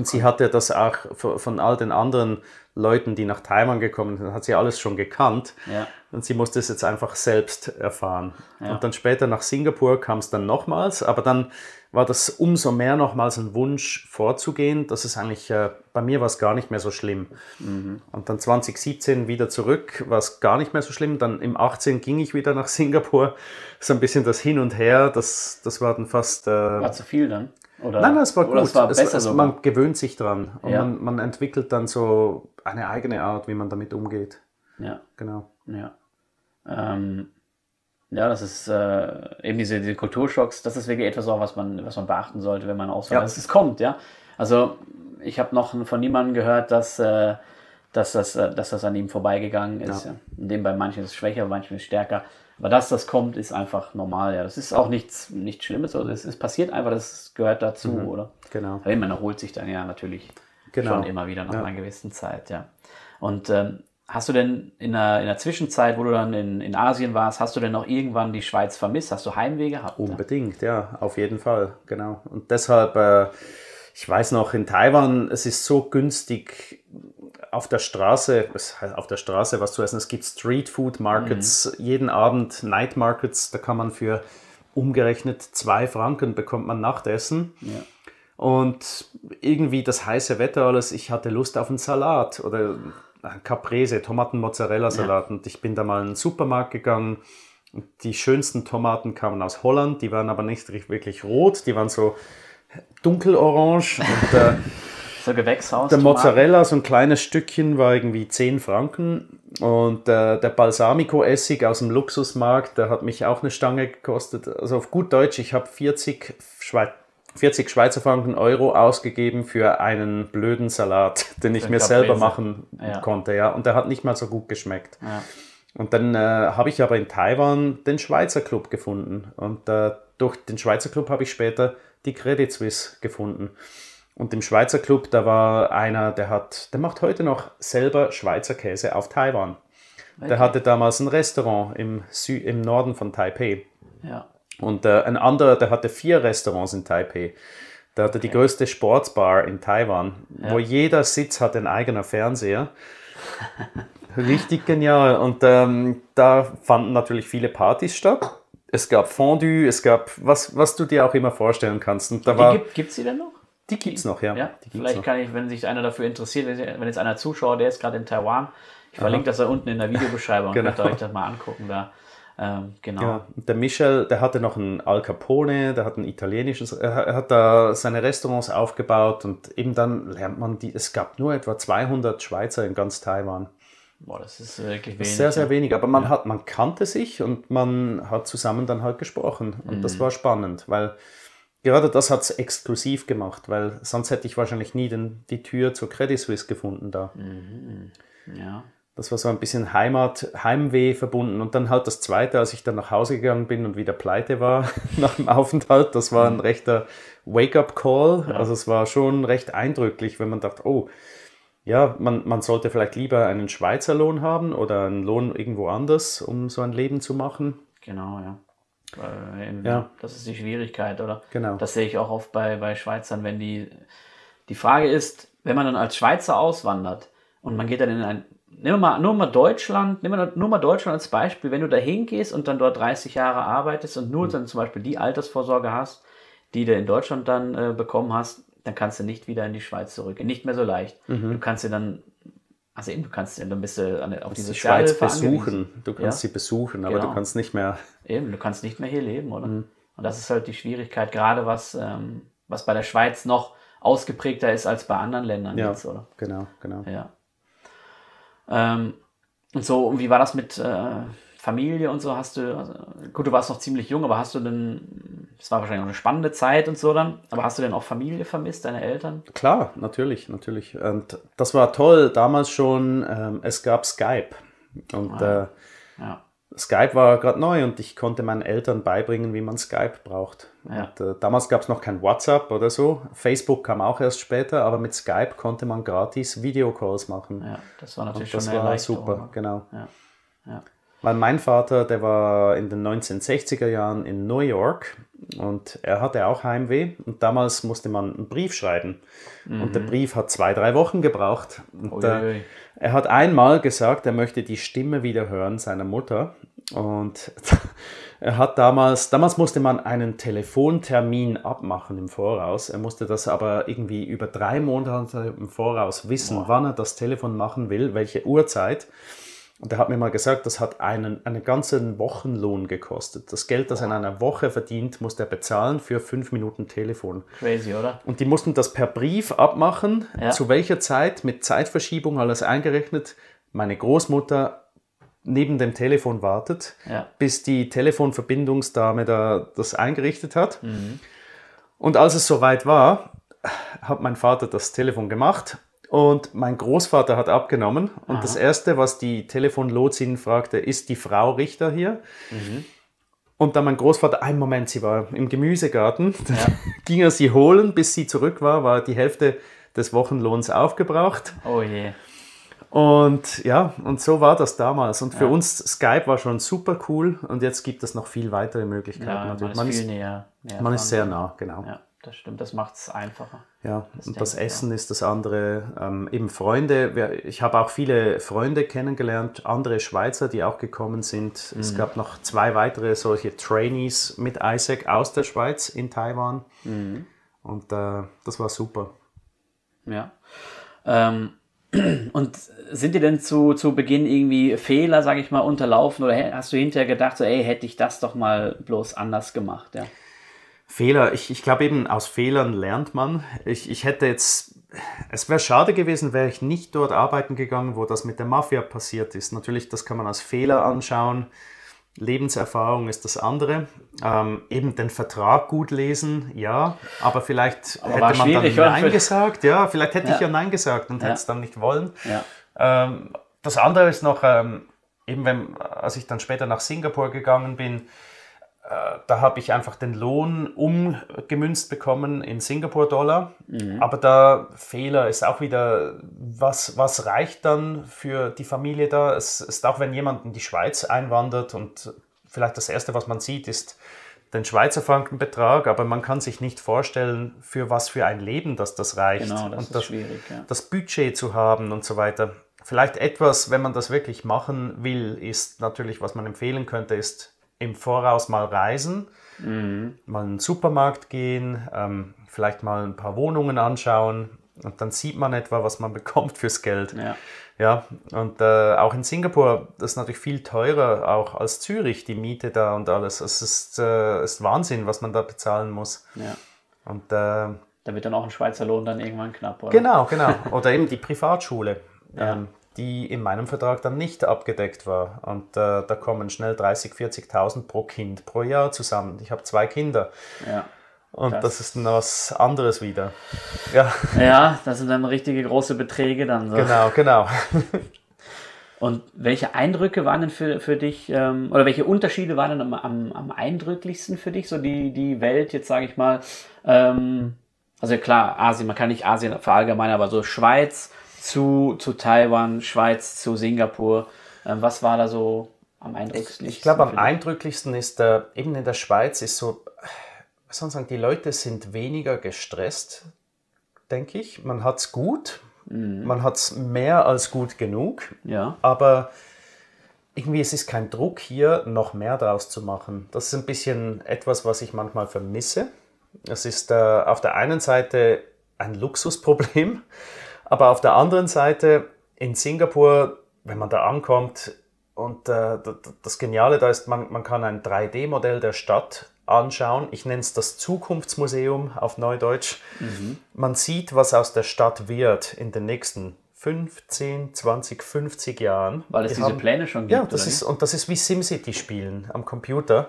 Und sie hatte das auch von all den anderen Leuten, die nach Taiwan gekommen sind, hat sie alles schon gekannt. Ja. Und sie musste es jetzt einfach selbst erfahren. Ja. Und dann später nach Singapur kam es dann nochmals, aber dann war das umso mehr nochmals ein Wunsch vorzugehen, dass es eigentlich, äh, bei mir war es gar nicht mehr so schlimm. Mhm. Und dann 2017 wieder zurück, war es gar nicht mehr so schlimm. Dann im 18 ging ich wieder nach Singapur. So ein bisschen das Hin und Her, das, das war dann fast... Äh, war zu viel dann? Oder, nein, nein, es war gut. Es war es, es, man gewöhnt sich dran und ja. man, man, entwickelt dann so eine eigene Art, wie man damit umgeht. Ja. Genau. Ja. Ähm, ja, das ist äh, eben diese, diese Kulturschocks, das ist wirklich etwas, auch, was man, was man beachten sollte, wenn man auswandert. Ja. Es kommt, ja. Also ich habe noch von niemandem gehört, dass, äh, dass, das, äh, dass das an ihm vorbeigegangen ist. Ja. Ja. In dem bei manchen ist es schwächer, bei manchen ist es stärker. Aber dass das kommt, ist einfach normal, ja. Das ist auch nichts, nichts Schlimmes, also es, es passiert einfach, das gehört dazu, mhm. oder? Genau. Aber man erholt sich dann ja natürlich genau. schon immer wieder nach ja. einer gewissen Zeit, ja. Und ähm, hast du denn in der, in der Zwischenzeit, wo du dann in, in Asien warst, hast du denn noch irgendwann die Schweiz vermisst? Hast du Heimweh gehabt? Unbedingt, ja, auf jeden Fall, genau. Und deshalb, äh, ich weiß noch, in Taiwan, es ist so günstig, auf der Straße, auf der Straße was zu essen. Es gibt Street Food Markets, mhm. jeden Abend Night Markets, da kann man für umgerechnet zwei Franken bekommt man Nachtessen. Ja. Und irgendwie das heiße Wetter alles, ich hatte Lust auf einen Salat oder Caprese, Tomaten-Mozzarella-Salat. Ja. Und ich bin da mal in den Supermarkt gegangen. Die schönsten Tomaten kamen aus Holland, die waren aber nicht wirklich rot, die waren so dunkelorange. und äh, So Gewächshaus. Der Mozzarella, so ein kleines Stückchen, war irgendwie 10 Franken. Und äh, der Balsamico-Essig aus dem Luxusmarkt, der hat mich auch eine Stange gekostet. Also auf gut Deutsch, ich habe 40, Schwe 40 Schweizer Franken Euro ausgegeben für einen blöden Salat, den ich mir selber machen ja. konnte. Ja. Und der hat nicht mal so gut geschmeckt. Ja. Und dann äh, habe ich aber in Taiwan den Schweizer Club gefunden. Und äh, durch den Schweizer Club habe ich später die Credit Suisse gefunden. Und im Schweizer Club, da war einer, der hat, der macht heute noch selber Schweizer Käse auf Taiwan. Okay. Der hatte damals ein Restaurant im, Sü im Norden von Taipei. Ja. Und äh, ein anderer, der hatte vier Restaurants in Taipei. Der hatte okay. die größte Sportsbar in Taiwan, ja. wo jeder Sitz hat ein eigener Fernseher. Richtig genial. Und ähm, da fanden natürlich viele Partys statt. Es gab Fondue, es gab was, was du dir auch immer vorstellen kannst. Und da war, gibt es die denn noch? Die gibt es noch, ja. ja? Vielleicht noch. kann ich, wenn sich einer dafür interessiert, wenn jetzt einer zuschaut, der ist gerade in Taiwan, ich verlinke das da unten in der Videobeschreibung, genau. könnt ihr euch das mal angucken. Da Ähm, genau. Ja, der Michel, der hatte noch einen Al Capone, der hat ein italienisches, er hat da seine Restaurants aufgebaut und eben dann lernt man die, es gab nur etwa 200 Schweizer in ganz Taiwan. Boah, das ist wirklich Das wenig. sehr, sehr ja. wenig, aber man, hat, man kannte sich und man hat zusammen dann halt gesprochen und das war spannend, weil gerade das hat es exklusiv gemacht, weil sonst hätte ich wahrscheinlich nie den, die Tür zur Credit Suisse gefunden da. Ja. Das war so ein bisschen Heimat, Heimweh verbunden. Und dann halt das Zweite, als ich dann nach Hause gegangen bin und wieder pleite war nach dem Aufenthalt, das war ein rechter Wake-up-Call. Also es war schon recht eindrücklich, wenn man dachte, oh, ja, man, man sollte vielleicht lieber einen Schweizer Lohn haben oder einen Lohn irgendwo anders, um so ein Leben zu machen. Genau, ja. Eben, Ja. Das ist die Schwierigkeit, oder? Genau. Das sehe ich auch oft bei, bei Schweizern, wenn die. Die Frage ist, wenn man dann als Schweizer auswandert und man geht dann in ein. Nehmen wir mal, nur mal Deutschland, nehmen wir nur mal Deutschland als Beispiel, wenn du da hingehst und dann dort 30 Jahre arbeitest und Mhm. nur dann zum Beispiel die Altersvorsorge hast, die du in Deutschland dann äh, bekommen hast, dann kannst du nicht wieder in die Schweiz zurück. Nicht mehr so leicht. Mhm. Du kannst dir dann, also eben, du kannst dann bist du an, auf die Die Schweiz angewiesen. besuchen. Du kannst Ja. sie besuchen, aber Genau. du kannst nicht mehr. Eben, du kannst nicht mehr hier leben, oder? Mhm. Und das ist halt die Schwierigkeit, gerade was, ähm, was bei der Schweiz noch ausgeprägter ist als bei anderen Ländern Ja, jetzt, oder? genau, genau. Ja. Ähm, und so, und wie war das mit äh, Familie und so? Hast du, also, gut, du warst noch ziemlich jung, aber hast du denn, es war wahrscheinlich auch eine spannende Zeit und so dann, aber hast du denn auch Familie vermisst, deine Eltern? Klar, natürlich, natürlich. Und das war toll damals schon. Ähm, es gab Skype. Und äh, Ja. Skype war gerade neu und ich konnte meinen Eltern beibringen, wie man Skype braucht. Ja. Und, äh, damals gab es noch kein WhatsApp oder so. Facebook kam auch erst später, aber mit Skype konnte man gratis Videocalls machen. Ja, das war natürlich das schon eine war super, genau. Ja. Weil mein Vater, der war in den 1960er Jahren in New York und er hatte auch Heimweh und damals musste man einen Brief schreiben. Und der Brief hat zwei, drei Wochen gebraucht. Und, äh, er hat einmal gesagt, er möchte die Stimme wieder hören seiner Mutter. Und er hat damals, damals musste man einen Telefontermin abmachen im Voraus. Er musste das aber irgendwie über drei Monate im Voraus wissen, wann er das Telefon machen will, welche Uhrzeit. Und er hat mir mal gesagt, das hat einen, einen ganzen Wochenlohn gekostet. Das Geld, das er in einer Woche verdient, musste er bezahlen für fünf Minuten Telefon. Crazy, oder? Und die mussten das per Brief abmachen, Ja. zu welcher Zeit, mit Zeitverschiebung, alles eingerechnet. Meine Großmutter neben dem Telefon wartet, Ja. bis die Telefonverbindungsdame da das eingerichtet hat. Mhm. Und als es soweit war, hat mein Vater das Telefon gemacht und mein Großvater hat abgenommen. Und das Erste, was die Telefonlotsin fragte, ist die Frau Richter hier? Mhm. Und dann mein Großvater, einen Moment, sie war im Gemüsegarten, ging er sie holen, bis sie zurück war, war die Hälfte des Wochenlohns aufgebraucht. Oh je. Und ja, und so war das damals. Und für uns Skype war schon super cool und jetzt gibt es noch viel weitere Möglichkeiten. Ja, man ist man ist, näher. näher man ist sehr nah, genau. Das stimmt. Das macht es einfacher. Ja, und denke das Essen ist das andere. Ähm, eben Freunde. Ich habe auch viele Freunde kennengelernt, andere Schweizer, die auch gekommen sind. Mhm. Es gab noch zwei weitere solche Trainees mit Isaac aus der Schweiz in Taiwan. Mhm. Und äh, das war super. Ja. Ähm, und sind dir denn zu, zu Beginn irgendwie Fehler, sage ich mal, unterlaufen oder hast du hinterher gedacht, so, ey, hätte ich das doch mal bloß anders gemacht? Ja. Fehler, ich, ich glaube eben, aus Fehlern lernt man. Ich, ich hätte jetzt, es wäre schade gewesen, wäre ich nicht dort arbeiten gegangen, wo das mit der Mafia passiert ist. Natürlich, das kann man als Fehler anschauen. Lebenserfahrung ist das andere. Ähm, eben den Vertrag gut lesen, ja, aber vielleicht Aber hätte man dann? Nein gesagt. Ja, vielleicht hätte ich Ja. ja Nein gesagt und hätte es dann nicht wollen. Ja. Ähm, das andere ist noch, ähm, eben wenn, als ich dann später nach Singapur gegangen bin, da habe ich einfach den Lohn umgemünzt bekommen in Singapur-Dollar. Aber der Fehler ist auch wieder, was, was reicht dann für die Familie da? Es ist auch, wenn jemand in die Schweiz einwandert und vielleicht das Erste, was man sieht, ist den Schweizer Frankenbetrag, aber man kann sich nicht vorstellen, für was für ein Leben das das reicht. Genau, das und ist das, schwierig. Ja. das Budget zu haben und so weiter. Vielleicht etwas, wenn man das wirklich machen will, ist natürlich, was man empfehlen könnte, ist im Voraus mal reisen, mal in den Supermarkt gehen, ähm, vielleicht mal ein paar Wohnungen anschauen, Und dann sieht man etwa, was man bekommt fürs Geld. Ja. Ja, und äh, auch in Singapur, das ist natürlich viel teurer auch als Zürich, die Miete da und alles. Es ist, äh, ist Wahnsinn, was man da bezahlen muss. Ja. Und äh, Da wird dann auch ein Schweizer Lohn dann irgendwann knapp, oder? genau, genau. Oder eben die Privatschule, Ja. ähm, die in meinem Vertrag dann nicht abgedeckt war. Und äh, da kommen schnell 30.000, 40.000 pro Kind pro Jahr zusammen. Ich habe zwei Kinder Ja. und Das- das, ist dann was anderes wieder. Ja, ja, das sind dann richtige große Beträge dann so. genau, genau. Und welche Eindrücke waren denn für, für dich, ähm, oder welche Unterschiede waren denn am, am, am eindrücklichsten für dich, so die, die Welt, jetzt sage ich mal, ähm, also klar, Asien, man kann nicht Asien verallgemeinern, aber so Schweiz zu, zu Taiwan, Schweiz zu Singapur, ähm, was war da so am eindrücklichsten? Ich glaube, am eindrücklichsten ist äh, eben in der Schweiz ist so, was soll man sagen, die Leute sind weniger gestresst, denke ich. Man hat es gut, man hat es mehr als gut genug, Ja, aber irgendwie es ist kein Druck hier, noch mehr draus zu machen. Das ist ein bisschen etwas, was ich manchmal vermisse. Es ist äh, auf der einen Seite ein Luxusproblem, aber auf der anderen Seite in Singapur, wenn man da ankommt, und äh, das Geniale da ist, man, man kann ein 3D-Modell der Stadt anschauen. Ich nenne es das Zukunftsmuseum auf Neudeutsch. Man sieht, was aus der Stadt wird in den nächsten 15, 20, 50 Jahren. weil es diese haben- Pläne schon gibt. ja, das ist, und das ist wie SimCity spielen am Computer.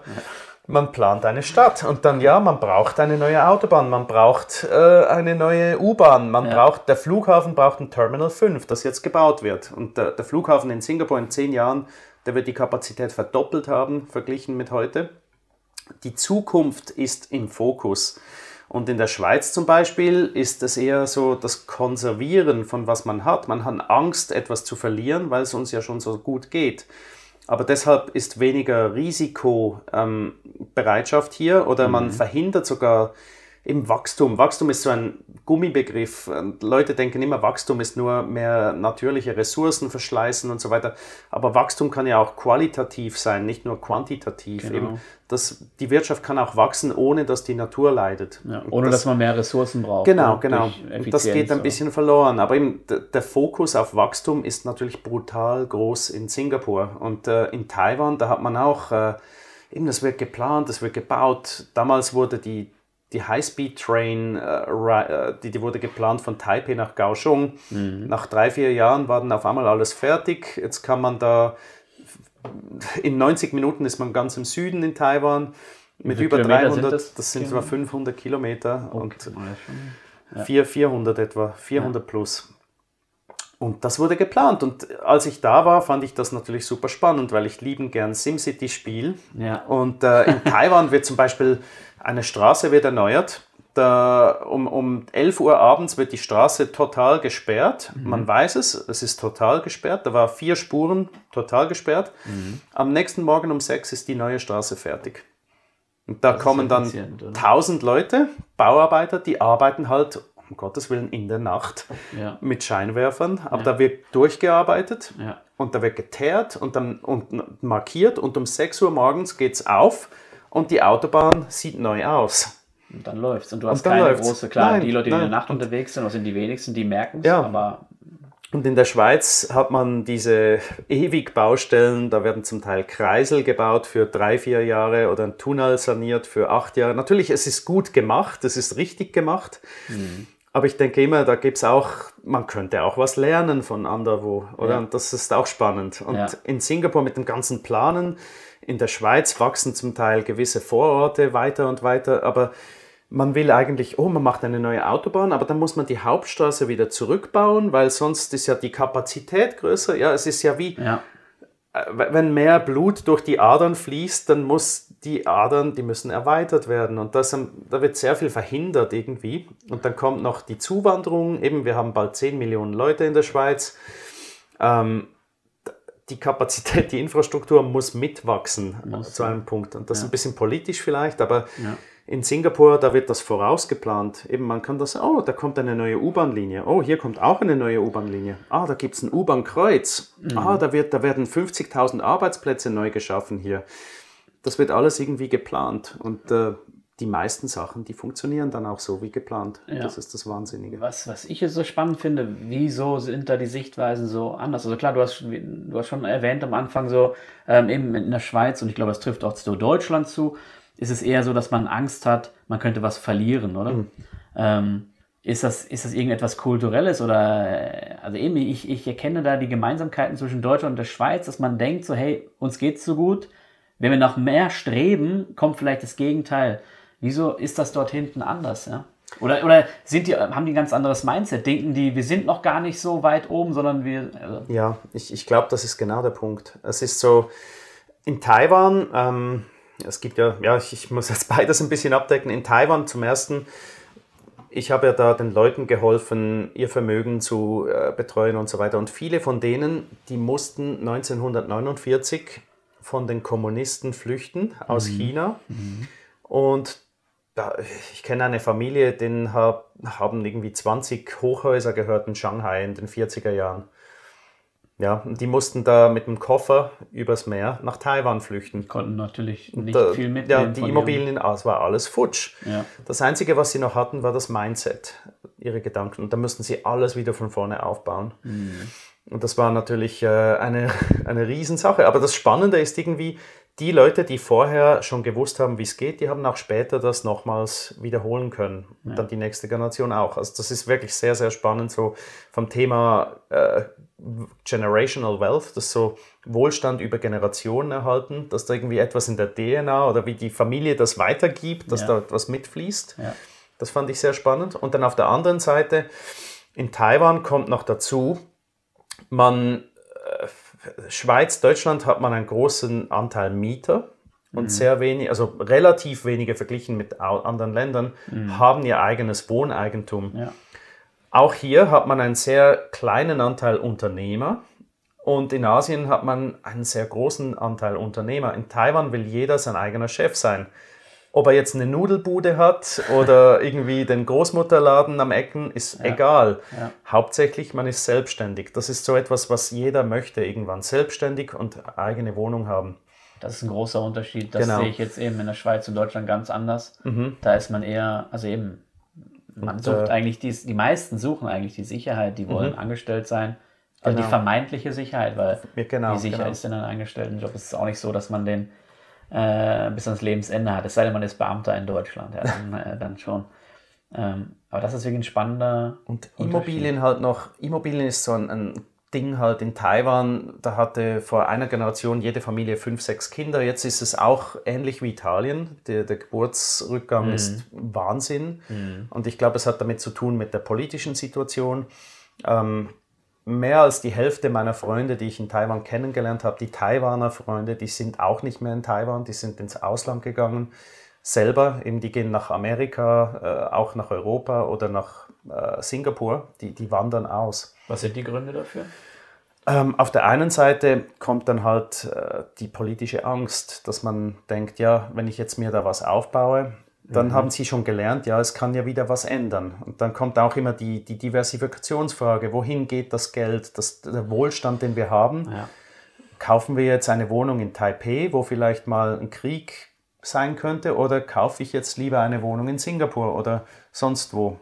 Man plant eine Stadt und dann, ja, man braucht eine neue Autobahn, man braucht äh, eine neue U-Bahn, man Ja. braucht, der Flughafen braucht ein Terminal 5, das jetzt gebaut wird. Und der, der Flughafen in Singapur in zehn Jahren, der wird die Kapazität verdoppelt haben, verglichen mit heute. Die Zukunft ist im Fokus. Und in der Schweiz zum Beispiel ist es eher so das Konservieren von was man hat. Man hat Angst, etwas zu verlieren, weil es uns ja schon so gut geht. Aber deshalb ist weniger Risikobereitschaft hier oder man verhindert sogar im Wachstum. Wachstum ist so ein Gummibegriff. Und Leute denken immer, Wachstum ist nur mehr natürliche Ressourcen verschleißen und so weiter. Aber Wachstum kann ja auch qualitativ sein, nicht nur quantitativ. Genau. Eben, das, die Wirtschaft kann auch wachsen, ohne dass die Natur leidet. Ja, ohne das- dass man mehr Ressourcen braucht. Genau, ne? genau. Das geht ein bisschen verloren. Aber eben der Fokus auf Wachstum ist natürlich brutal groß in Singapur. Und äh, in Taiwan, da hat man auch, äh, eben das wird geplant, das wird gebaut. Damals wurde die, die High-Speed-Train, äh, ri- äh, die, die wurde geplant von Taipei nach Kaohsiung. Nach drei, vier Jahren war dann auf einmal alles fertig. Jetzt kann man da, in 90 Minuten ist man ganz im Süden in Taiwan. Mit über Kilometer sind 300, das? das, sind etwa 500 Kilometer. Und Okay, ja, schon. Vier, 400 etwa, 400 plus. Und das wurde geplant. Und als ich da war, fand ich das natürlich super spannend, weil ich lieben gern SimCity spiele. Ja. Und äh, in Taiwan wird zum Beispiel eine Straße wird erneuert. Da, um, um 11 Uhr abends wird die Straße total gesperrt. Man weiß es, es ist total gesperrt. Da war vier Spuren total gesperrt. Am nächsten Morgen um 6 ist die neue Straße fertig. Und da ist kommen dann effizient, oder? 1000 Leute, Bauarbeiter, die arbeiten halt, um Gottes Willen, in der Nacht Ja. mit Scheinwerfern. Aber da wird durchgearbeitet Ja. und da wird geteert und dann und markiert und um 6 Uhr morgens geht es auf und die Autobahn sieht neu aus. Und dann läuft's. Und du hast dann keine läuft's. große, klar, Nein, die Leute, die in der nein. Nacht unterwegs sind, das sind die wenigsten, die merken es, Ja. aber Und in der Schweiz hat man diese ewig Baustellen, da werden zum Teil Kreisel gebaut für drei, vier Jahre oder ein Tunnel saniert für acht Jahre. Natürlich, es ist gut gemacht, es ist richtig gemacht. Aber ich denke immer, da gibt es auch, man könnte auch was lernen von anderwo, oder? Ja. Und das ist auch spannend. Und Ja. in Singapur mit den ganzen Planen, in der Schweiz wachsen zum Teil gewisse Vororte weiter und weiter, aber man will eigentlich, oh, man macht eine neue Autobahn, aber dann muss man die Hauptstraße wieder zurückbauen, weil sonst ist ja die Kapazität größer. Ja, es ist ja wie, ja. äh, wenn mehr Blut durch die Adern fließt, dann muss die Adern, die müssen erweitert werden. Und das, ähm, da wird sehr viel verhindert irgendwie. Und dann kommt noch die Zuwanderung. Eben, wir haben bald 10 Millionen Leute in der Schweiz. Ähm, die Kapazität, die Infrastruktur muss mitwachsen äh, zu einem Punkt. Und das ist ein bisschen politisch vielleicht, aber Ja. in Singapur, da wird das vorausgeplant. Eben, man kann das, oh, da kommt eine neue U-Bahn-Linie. Oh, hier kommt auch eine neue U-Bahn-Linie. Ah, da gibt es ein U-Bahn-Kreuz. Ah, da, wird, da werden 50.000 Arbeitsplätze neu geschaffen hier. Das wird alles irgendwie geplant. Und äh, die meisten Sachen, die funktionieren dann auch so wie geplant. Ja. Das ist das Wahnsinnige. Was, was ich jetzt so spannend finde, wieso sind da die Sichtweisen so anders? Also klar, du hast, du hast schon erwähnt am Anfang so, ähm, eben in der Schweiz, und ich glaube, das trifft auch zu Deutschland zu, ist es eher so, dass man Angst hat, man könnte was verlieren, oder? Mhm. Ähm, ist das, ist das irgendetwas Kulturelles oder, äh, also eben, ich, ich erkenne da die Gemeinsamkeiten zwischen Deutschland und der Schweiz, dass man denkt so, hey, uns geht's so gut, wenn wir nach mehr streben, kommt vielleicht das Gegenteil. Wieso ist das dort hinten anders? Ja? Oder, oder sind die, haben die ein ganz anderes Mindset? Denken die, wir sind noch gar nicht so weit oben, sondern wir. Also ja, ich, ich glaube, das ist genau der Punkt. Es ist so, in Taiwan, ähm, es gibt ja, ja, ich, ich muss jetzt beides ein bisschen abdecken. In Taiwan zum ersten, ich habe ja da den Leuten geholfen, ihr Vermögen zu äh, betreuen und so weiter. Und viele von denen, die mussten 1949 von den Kommunisten flüchten aus mhm. China. Mhm. Und ich kenne eine Familie, denen haben irgendwie 20 Hochhäuser gehört in Shanghai in den 40er Jahren. Ja, und die mussten da mit dem Koffer übers Meer nach Taiwan flüchten. Konnten natürlich nicht da, viel mitnehmen. Ja, die Immobilien, es war alles futsch. Ja. Das Einzige, was sie noch hatten, war das Mindset, ihre Gedanken. Und da mussten sie alles wieder von vorne aufbauen. Mhm. Und das war natürlich äh, eine, eine Riesensache. Aber das Spannende ist irgendwie, die Leute, die vorher schon gewusst haben, wie es geht, die haben auch später das nochmals wiederholen können. Und ja. dann die nächste Generation auch. Also das ist wirklich sehr, sehr spannend, so vom Thema äh, Generational Wealth, das so Wohlstand über Generationen erhalten, dass da irgendwie etwas in der DNA oder wie die Familie das weitergibt, dass ja. da etwas mitfließt. Ja. Das fand ich sehr spannend. Und dann auf der anderen Seite, in Taiwan kommt noch dazu, man Schweiz, Deutschland hat man einen großen Anteil Mieter und mhm. sehr wenig, also relativ wenige verglichen mit anderen Ländern, mhm. haben ihr eigenes Wohneigentum. Ja. Auch hier hat man einen sehr kleinen Anteil Unternehmer und in Asien hat man einen sehr großen Anteil Unternehmer. In Taiwan will jeder sein eigener Chef sein ob er jetzt eine Nudelbude hat oder irgendwie den Großmutterladen am Ecken, ist ja. egal. Ja. Hauptsächlich, man ist selbstständig. Das ist so etwas, was jeder möchte irgendwann. Selbstständig und eigene Wohnung haben. Das ist ein großer Unterschied. Das genau. sehe ich jetzt eben in der Schweiz und Deutschland ganz anders. Mhm. Da ist man eher, also eben, man und, sucht äh, eigentlich, die, die meisten suchen eigentlich die Sicherheit, die wollen mhm. angestellt sein. Also genau. die vermeintliche Sicherheit, weil ja, genau, wie sicher genau. ist denn ein Angestelltenjob? Es ist auch nicht so, dass man den äh, bis ans Lebensende hat. Es sei denn, man ist Beamter in Deutschland, ja, dann, äh, dann schon. Ähm, aber das ist wirklich ein spannender. Und Immobilien halt noch, Immobilien ist so ein, ein, Ding halt in Taiwan, da hatte vor einer Generation jede Familie fünf, sechs Kinder. Jetzt ist es auch ähnlich wie Italien. Der, der Geburtsrückgang mhm. ist Wahnsinn. Mhm. Und ich glaube, es hat damit zu tun mit der politischen Situation. Ähm, mehr als die Hälfte meiner Freunde, die ich in Taiwan kennengelernt habe, die Taiwaner Freunde, die sind auch nicht mehr in Taiwan, die sind ins Ausland gegangen. Selber, eben die gehen nach Amerika, äh, auch nach Europa oder nach äh, Singapur, die, die wandern aus. Was sind die Gründe dafür? Ähm, auf der einen Seite kommt dann halt äh, die politische Angst, dass man denkt, ja, wenn ich jetzt mir da was aufbaue, dann mhm. haben sie schon gelernt, ja, es kann ja wieder was ändern. Und dann kommt auch immer die, die Diversifikationsfrage, wohin geht das Geld, das, der Wohlstand, den wir haben. Ja. Kaufen wir jetzt eine Wohnung in Taipei, wo vielleicht mal ein Krieg sein könnte, oder kaufe ich jetzt lieber eine Wohnung in Singapur oder sonst wo?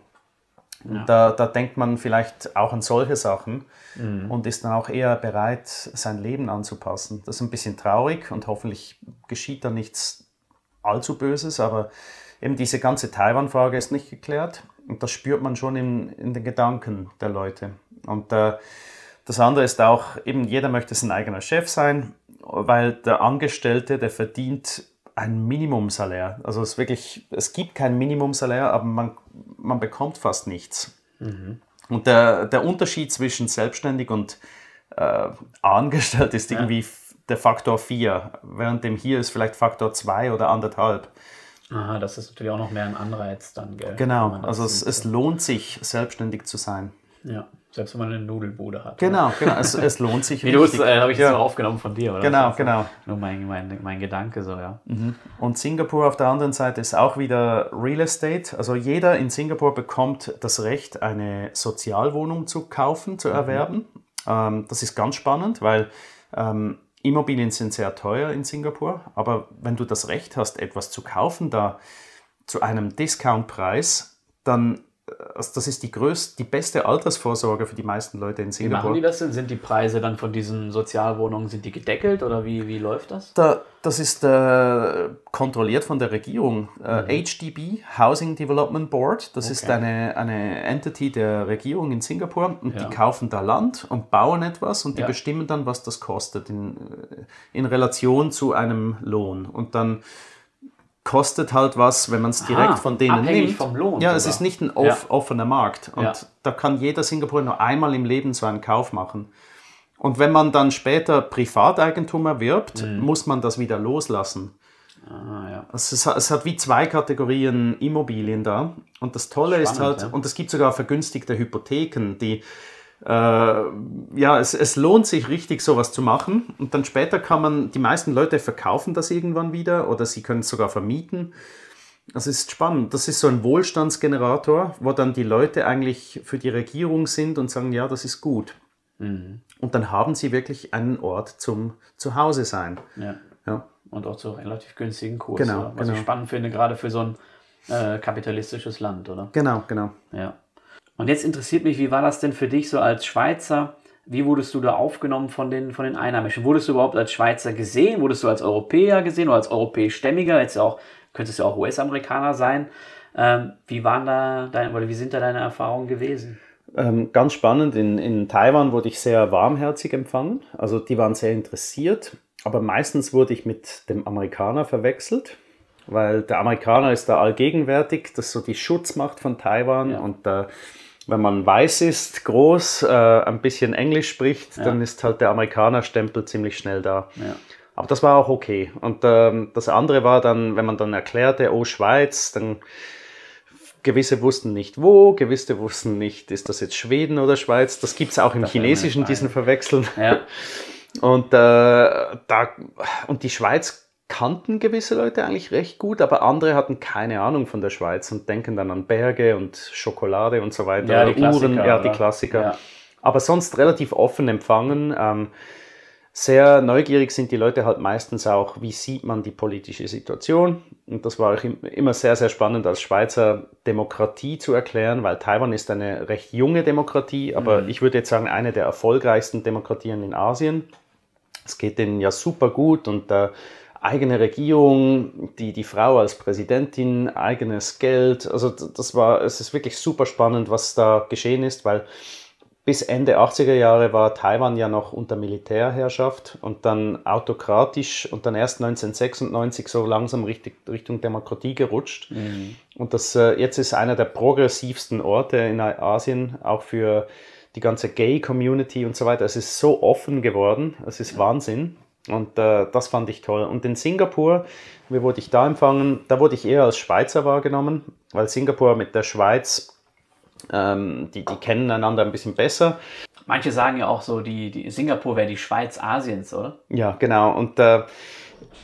Ja. Da, da denkt man vielleicht auch an solche Sachen mhm. und ist dann auch eher bereit, sein Leben anzupassen. Das ist ein bisschen traurig und hoffentlich geschieht da nichts allzu Böses, aber eben diese ganze Taiwan-Frage ist nicht geklärt und das spürt man schon in, in den Gedanken der Leute. Und äh, das andere ist auch, eben jeder möchte sein eigener Chef sein, weil der Angestellte, der verdient ein Minimumsalär. Also es wirklich, es gibt kein Minimumsalär, aber man, man bekommt fast nichts. Mhm. Und der, der Unterschied zwischen selbstständig und äh, angestellt ist irgendwie ja. der Faktor 4, während dem hier ist vielleicht Faktor 2 oder anderthalb. Aha, das ist natürlich auch noch mehr ein Anreiz dann, gell? Genau, also es, es lohnt sich, selbstständig zu sein. Ja, selbst wenn man eine Nudelbude hat. Genau, genau, es, es lohnt sich. Wie du äh, habe ich ja. so aufgenommen von dir, oder? Genau, genau. Nur mein, mein, mein Gedanke so, ja. Mhm. Und Singapur auf der anderen Seite ist auch wieder Real Estate. Also jeder in Singapur bekommt das Recht, eine Sozialwohnung zu kaufen, zu mhm. erwerben. Mhm. Ähm, das ist ganz spannend, weil ähm, Immobilien sind sehr teuer in Singapur, aber wenn du das Recht hast, etwas zu kaufen da, zu einem Discountpreis, dann also das ist die größte, die beste Altersvorsorge für die meisten Leute in Singapur. Wie machen die das denn? Sind die Preise dann von diesen Sozialwohnungen, sind die gedeckelt oder wie, wie läuft das? Da, das ist äh, kontrolliert von der Regierung. Äh, mhm. HDB, Housing Development Board, das okay. ist eine, eine Entity der Regierung in Singapur und ja. die kaufen da Land und bauen etwas und die ja. bestimmen dann, was das kostet in, äh, in Relation zu einem Lohn. Und dann kostet halt was, wenn man es direkt Aha, von denen nimmt. Vom Lohn, ja, es ist nicht ein off ja. offener Markt. Und ja. da kann jeder Singapurer nur einmal im Leben so einen Kauf machen. Und wenn man dann später Privateigentum erwirbt, mhm. muss man das wieder loslassen. Ah, ja. es, es, hat wie zwei Kategorien Immobilien da. Und das Tolle Spannend, ist halt, und es gibt sogar vergünstigte Hypotheken, die äh, ja, es, es lohnt sich richtig, sowas zu machen. Und dann später kann man, die meisten Leute verkaufen das irgendwann wieder oder sie können es sogar vermieten. Das ist spannend. Das ist so ein Wohlstandsgenerator, wo dann die Leute eigentlich für die Regierung sind und sagen, ja, das ist gut. Mhm. Und dann haben sie wirklich einen Ort zum Zuhause sein. Ja. ja. Und auch zu relativ günstigen Kurs. Genau, Was genau. ich spannend finde, gerade für so ein äh, kapitalistisches Land, oder? Genau, genau. Ja. Und jetzt interessiert mich, wie war das denn für dich so als Schweizer? Wie wurdest du da aufgenommen von den, von den Einheimischen? Wurdest du überhaupt als Schweizer gesehen? Wurdest du als Europäer gesehen oder als europäischstämmiger? Jetzt auch, könntest du auch US-Amerikaner sein. Ähm, wie waren da deine, oder wie sind da deine Erfahrungen gewesen? Ähm, ganz spannend. In, in Taiwan wurde ich sehr warmherzig empfangen. Also die waren sehr interessiert. Aber meistens wurde ich mit dem Amerikaner verwechselt weil der Amerikaner ist da allgegenwärtig, das ist so die Schutzmacht von Taiwan ja. und äh, wenn man weiß ist, groß, äh, ein bisschen Englisch spricht, ja. dann ist halt der Amerikaner-Stempel ziemlich schnell da. Ja. Aber das war auch okay. Und ähm, das andere war dann, wenn man dann erklärte, oh Schweiz, dann gewisse wussten nicht wo, gewisse wussten nicht, ist das jetzt Schweden oder Schweiz. Das gibt es auch im das Chinesischen, diesen Verwechseln. Ja. Und, äh, da, und die Schweiz kannten gewisse Leute eigentlich recht gut, aber andere hatten keine Ahnung von der Schweiz und denken dann an Berge und Schokolade und so weiter. Ja, die Uhren, ja, die Klassiker. Ja. Aber sonst relativ offen empfangen. Ähm, sehr neugierig sind die Leute halt meistens auch, wie sieht man die politische Situation. Und das war auch immer sehr, sehr spannend als Schweizer Demokratie zu erklären, weil Taiwan ist eine recht junge Demokratie, aber mhm. ich würde jetzt sagen, eine der erfolgreichsten Demokratien in Asien. Es geht denen ja super gut und äh, eigene Regierung, die, die Frau als Präsidentin, eigenes Geld. Also das war, es ist wirklich super spannend, was da geschehen ist, weil bis Ende 80er Jahre war Taiwan ja noch unter Militärherrschaft und dann autokratisch und dann erst 1996 so langsam Richtung, Richtung Demokratie gerutscht. Mhm. Und das äh, jetzt ist einer der progressivsten Orte in Asien, auch für die ganze Gay-Community und so weiter. Es ist so offen geworden, es ist. Wahnsinn. Und äh, das fand ich toll. Und in Singapur, wie wurde ich da empfangen? Da wurde ich eher als Schweizer wahrgenommen, weil Singapur mit der Schweiz, ähm, die, die kennen einander ein bisschen besser. Manche sagen ja auch so, die, die Singapur wäre die Schweiz Asiens, oder? Ja, genau. Und äh,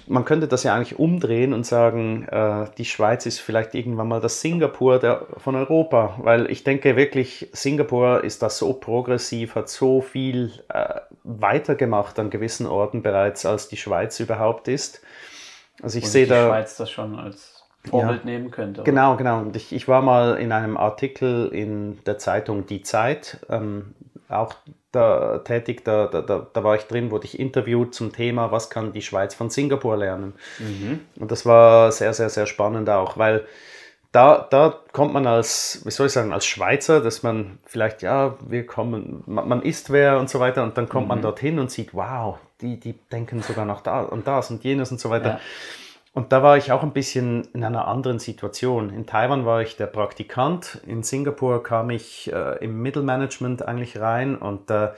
man könnte das ja eigentlich umdrehen und sagen, äh, die Schweiz ist vielleicht irgendwann mal das Singapur der, von Europa, weil ich denke wirklich, Singapur ist da so progressiv, hat so viel äh, weitergemacht an gewissen Orten bereits, als die Schweiz überhaupt ist. Also ich sehe da. Die Schweiz das schon als Vorbild ja, nehmen könnte. Oder? Genau, genau. Und ich, ich war mal in einem Artikel in der Zeitung Die Zeit, ähm, auch da tätig, da, da, da, war ich drin, wurde ich interviewt zum Thema, was kann die Schweiz von Singapur lernen. Mhm. Und das war sehr, sehr, sehr spannend auch, weil da, da kommt man als, wie soll ich sagen, als Schweizer, dass man vielleicht, ja, wir kommen, man, man ist wer und so weiter und dann kommt mhm. man dorthin und sieht, wow, die, die denken sogar noch da und das und jenes und so weiter. Ja. Und da war ich auch ein bisschen in einer anderen Situation. In Taiwan war ich der Praktikant, in Singapur kam ich äh, im Mittelmanagement eigentlich rein und äh,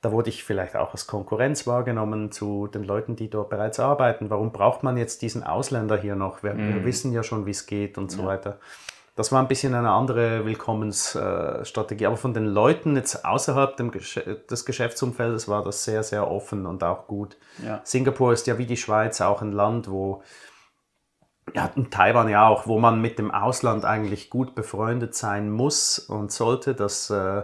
da wurde ich vielleicht auch als Konkurrenz wahrgenommen zu den Leuten, die dort bereits arbeiten. Warum braucht man jetzt diesen Ausländer hier noch? Wir, mm. wir wissen ja schon, wie es geht und so ja. weiter. Das war ein bisschen eine andere Willkommensstrategie. Aber von den Leuten jetzt außerhalb des Geschäftsumfeldes war das sehr, sehr offen und auch gut. Ja. Singapur ist ja wie die Schweiz auch ein Land, wo ja, und Taiwan ja auch, wo man mit dem Ausland eigentlich gut befreundet sein muss und sollte, dass äh,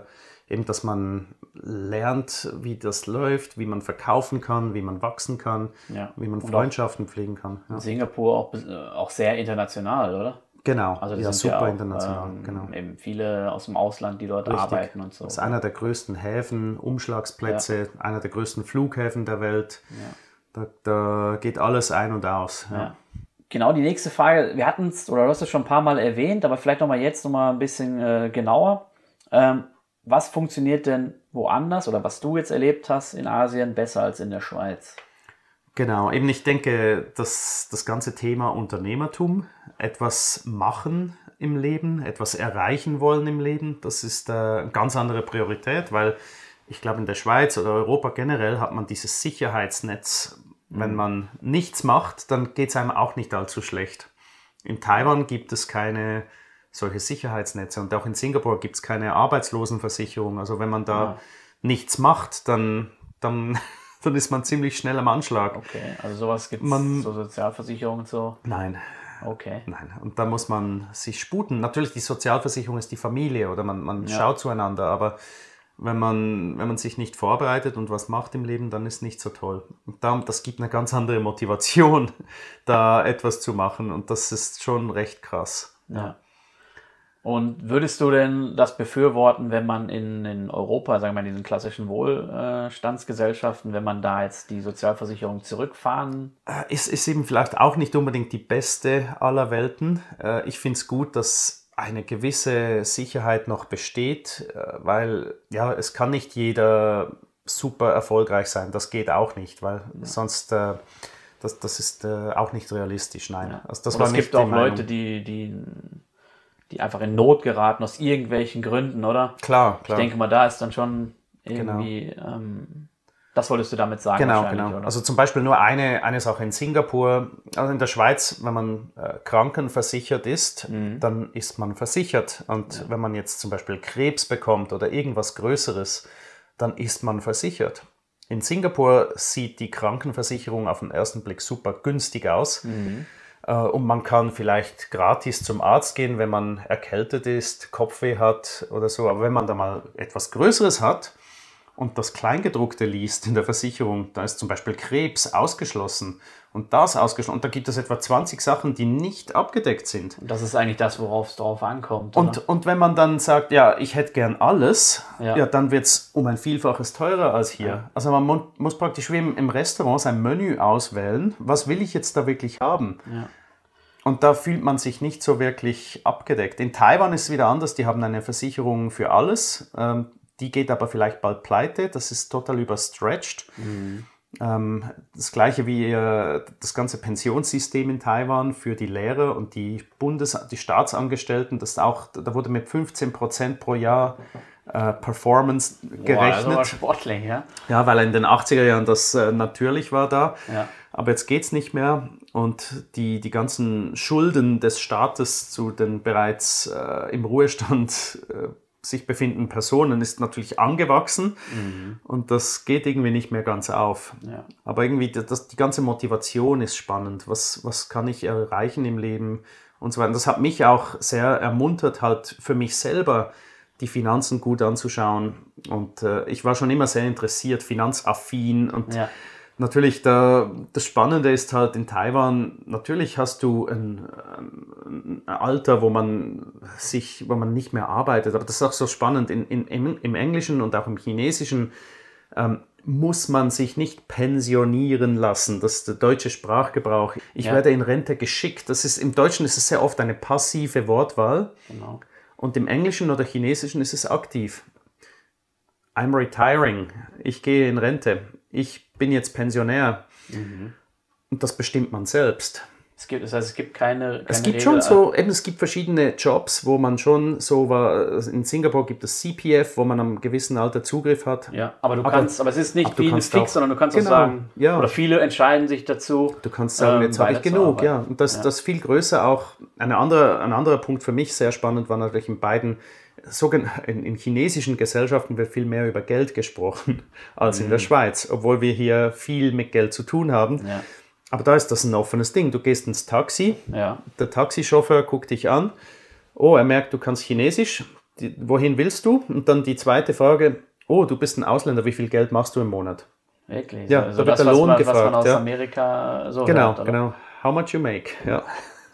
eben, dass man lernt, wie das läuft, wie man verkaufen kann, wie man wachsen kann, ja. wie man Freundschaften pflegen kann. Ja. Singapur auch, äh, auch sehr international, oder? Genau, Also die ja, sind super ja auch, international. ähm, genau. Eben viele aus dem Ausland, die dort Richtig. arbeiten und so. Das ist einer der größten Häfen, Umschlagsplätze, einer der größten Flughäfen der Welt. Da, da geht alles ein und aus. Ja. Genau, die nächste Frage, wir hatten es, oder du hast es schon ein paar Mal erwähnt, aber vielleicht nochmal jetzt nochmal ein bisschen äh, genauer. Ähm, was funktioniert denn woanders oder was du jetzt erlebt hast in Asien besser als in der Schweiz? Genau, eben ich denke, dass das ganze Thema Unternehmertum, etwas machen im Leben, etwas erreichen wollen im Leben, das ist äh, eine ganz andere Priorität, weil ich glaube, in der Schweiz oder Europa generell hat man dieses Sicherheitsnetz. Wenn man nichts macht, dann geht es einem auch nicht allzu schlecht. In Taiwan gibt es keine solche Sicherheitsnetze und auch in Singapur gibt es keine Arbeitslosenversicherung. Also wenn man da nichts macht, dann, dann, dann ist man ziemlich schnell am Anschlag. Okay, also sowas gibt es, so Sozialversicherung und so. Nein, Okay. nein. Und da muss man sich sputen. Natürlich, die Sozialversicherung ist die Familie oder man, man schaut zueinander, aber wenn man, wenn man sich nicht vorbereitet und was macht im Leben, dann ist nicht so toll. Und das gibt eine ganz andere Motivation, da etwas zu machen. Und das ist schon recht krass. Ja. Und würdest du denn das befürworten, wenn man in, in Europa, sagen wir mal, in diesen klassischen Wohlstandsgesellschaften, wenn man da jetzt die Sozialversicherung zurückfahren? Äh, Ist, ist eben vielleicht auch nicht unbedingt die beste aller Welten. Äh, Ich finde es gut, dass eine gewisse Sicherheit noch besteht, äh, weil ja, es kann nicht jeder super erfolgreich sein. Das geht auch nicht, weil sonst äh, das, das ist äh, auch nicht realistisch. Nein, also das war es gibt auch Meinung. Leute, die, die, die einfach in Not geraten aus irgendwelchen Gründen, oder? Klar, Ich klar. denke mal, da ist dann schon irgendwie, ähm, das wolltest du damit sagen Genau, genau. oder? Also zum Beispiel nur eine, eine Sache in Singapur. Also in der Schweiz, wenn man äh, krankenversichert ist, Mhm. dann ist man versichert. Und wenn man jetzt zum Beispiel Krebs bekommt oder irgendwas Größeres, dann ist man versichert. In Singapur sieht die Krankenversicherung auf den ersten Blick super günstig aus. Mhm. Äh, Und man kann vielleicht gratis zum Arzt gehen, wenn man erkältet ist, Kopfweh hat oder so. Aber wenn man da mal etwas Größeres hat und das Kleingedruckte liest in der Versicherung, da ist zum Beispiel Krebs ausgeschlossen und das ausgeschlossen. Und da gibt es etwa 20 Sachen, die nicht abgedeckt sind. Und das ist eigentlich das, worauf es drauf ankommt. oder? Und, und wenn man dann sagt, ja, ich hätte gern alles, Ja. ja. dann wird es um ein Vielfaches teurer als hier. Also man mu muss praktisch wie im, im Restaurant sein Menü auswählen. Was will ich jetzt da wirklich haben? Ja. Und da fühlt man sich nicht so wirklich abgedeckt. In Taiwan ist es wieder anders. Die haben eine Versicherung für alles. Die geht aber vielleicht bald pleite. Das ist total überstretched. Ähm, das gleiche wie äh, das ganze Pensionssystem in Taiwan für die Lehrer und die Bundes-, die Staatsangestellten. Das auch, da wurde mit 15 Prozent pro Jahr äh, Performance Boah, gerechnet. also war sportlich, ja. Ja, weil in den 80er Jahren das äh, natürlich war da. Ja. Aber jetzt geht es nicht mehr. Und die, die ganzen Schulden des Staates zu den bereits äh, im Ruhestand äh, sich befindenden Personen ist natürlich angewachsen. Und das geht irgendwie nicht mehr ganz auf. Ja. Aber irgendwie, das, die ganze Motivation ist spannend. Was, was kann ich erreichen im Leben und so weiter. Das hat mich auch sehr ermuntert, halt für mich selber die Finanzen gut anzuschauen. Und äh, ich war schon immer sehr interessiert, finanzaffin. Und Ja. Natürlich, da, das Spannende ist halt in Taiwan, natürlich hast du ein, ein Alter, wo man sich, wo man nicht mehr arbeitet. Aber das ist auch so spannend. In, in, im, Im Englischen und auch im Chinesischen ähm, muss man sich nicht pensionieren lassen. Das ist der deutsche Sprachgebrauch. Ich Ja. werde in Rente geschickt. Das ist, Im Deutschen ist es sehr oft eine passive Wortwahl. Genau. Und im Englischen oder Chinesischen ist es aktiv. I'm retiring. Ich gehe in Rente. Ich bin jetzt Pensionär. Und das bestimmt man selbst. Es gibt, das heißt, es gibt keine, keine Es gibt Regel, schon so, eben, es gibt verschiedene Jobs, wo man schon so war. In Singapur gibt es CPF, wo man am gewissen Alter Zugriff hat. Ja, aber du Aber- kannst, aber es ist nicht wie ein Fix, auch- sondern du kannst Genau, auch sagen, ja. oder viele entscheiden sich dazu. Du kannst sagen, ähm, jetzt habe ich genug, ja. Und das, Ja. das viel größer auch. Eine andere, ein anderer Punkt für mich sehr spannend war natürlich in beiden, in, in chinesischen Gesellschaften wird viel mehr über Geld gesprochen als in der Schweiz, obwohl wir hier viel mit Geld zu tun haben. Mhm. Ja, Aber da ist das ein offenes Ding. Du gehst ins Taxi, ja, der Taxichauffeur guckt dich an. Oh, er merkt, du kannst Chinesisch. Die, wohin willst du? Und dann die zweite Frage. Oh, du bist ein Ausländer. Wie viel Geld machst du im Monat? wirklich. Ja, also da wird das, der Lohn man, was man gefragt, aus ja. Amerika so Genau, hört, genau. How much you make? Ja.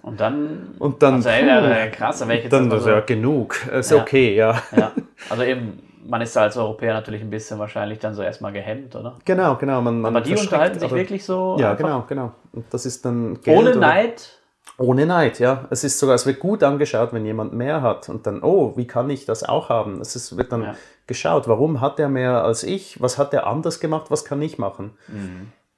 Und dann. Und dann. Also, ey, ja, krass, da wäre ich jetzt Dann erstmal ist so, ja genug. Ist Ja. okay, ja. ja. Also eben, man ist da als Europäer natürlich ein bisschen wahrscheinlich dann so erstmal gehemmt, oder? Genau, genau. Man, man Aber die unterhalten sich aber- wirklich so. Ja, einfach genau, genau. Und das ist dann Geld Ohne oder- Neid. Ohne Neid, ja. Es ist sogar, es wird gut angeschaut, wenn jemand mehr hat und dann, oh, wie kann ich das auch haben? Es ist, wird dann Ja. geschaut, warum hat er mehr als ich? Was hat er anders gemacht? Was kann ich machen?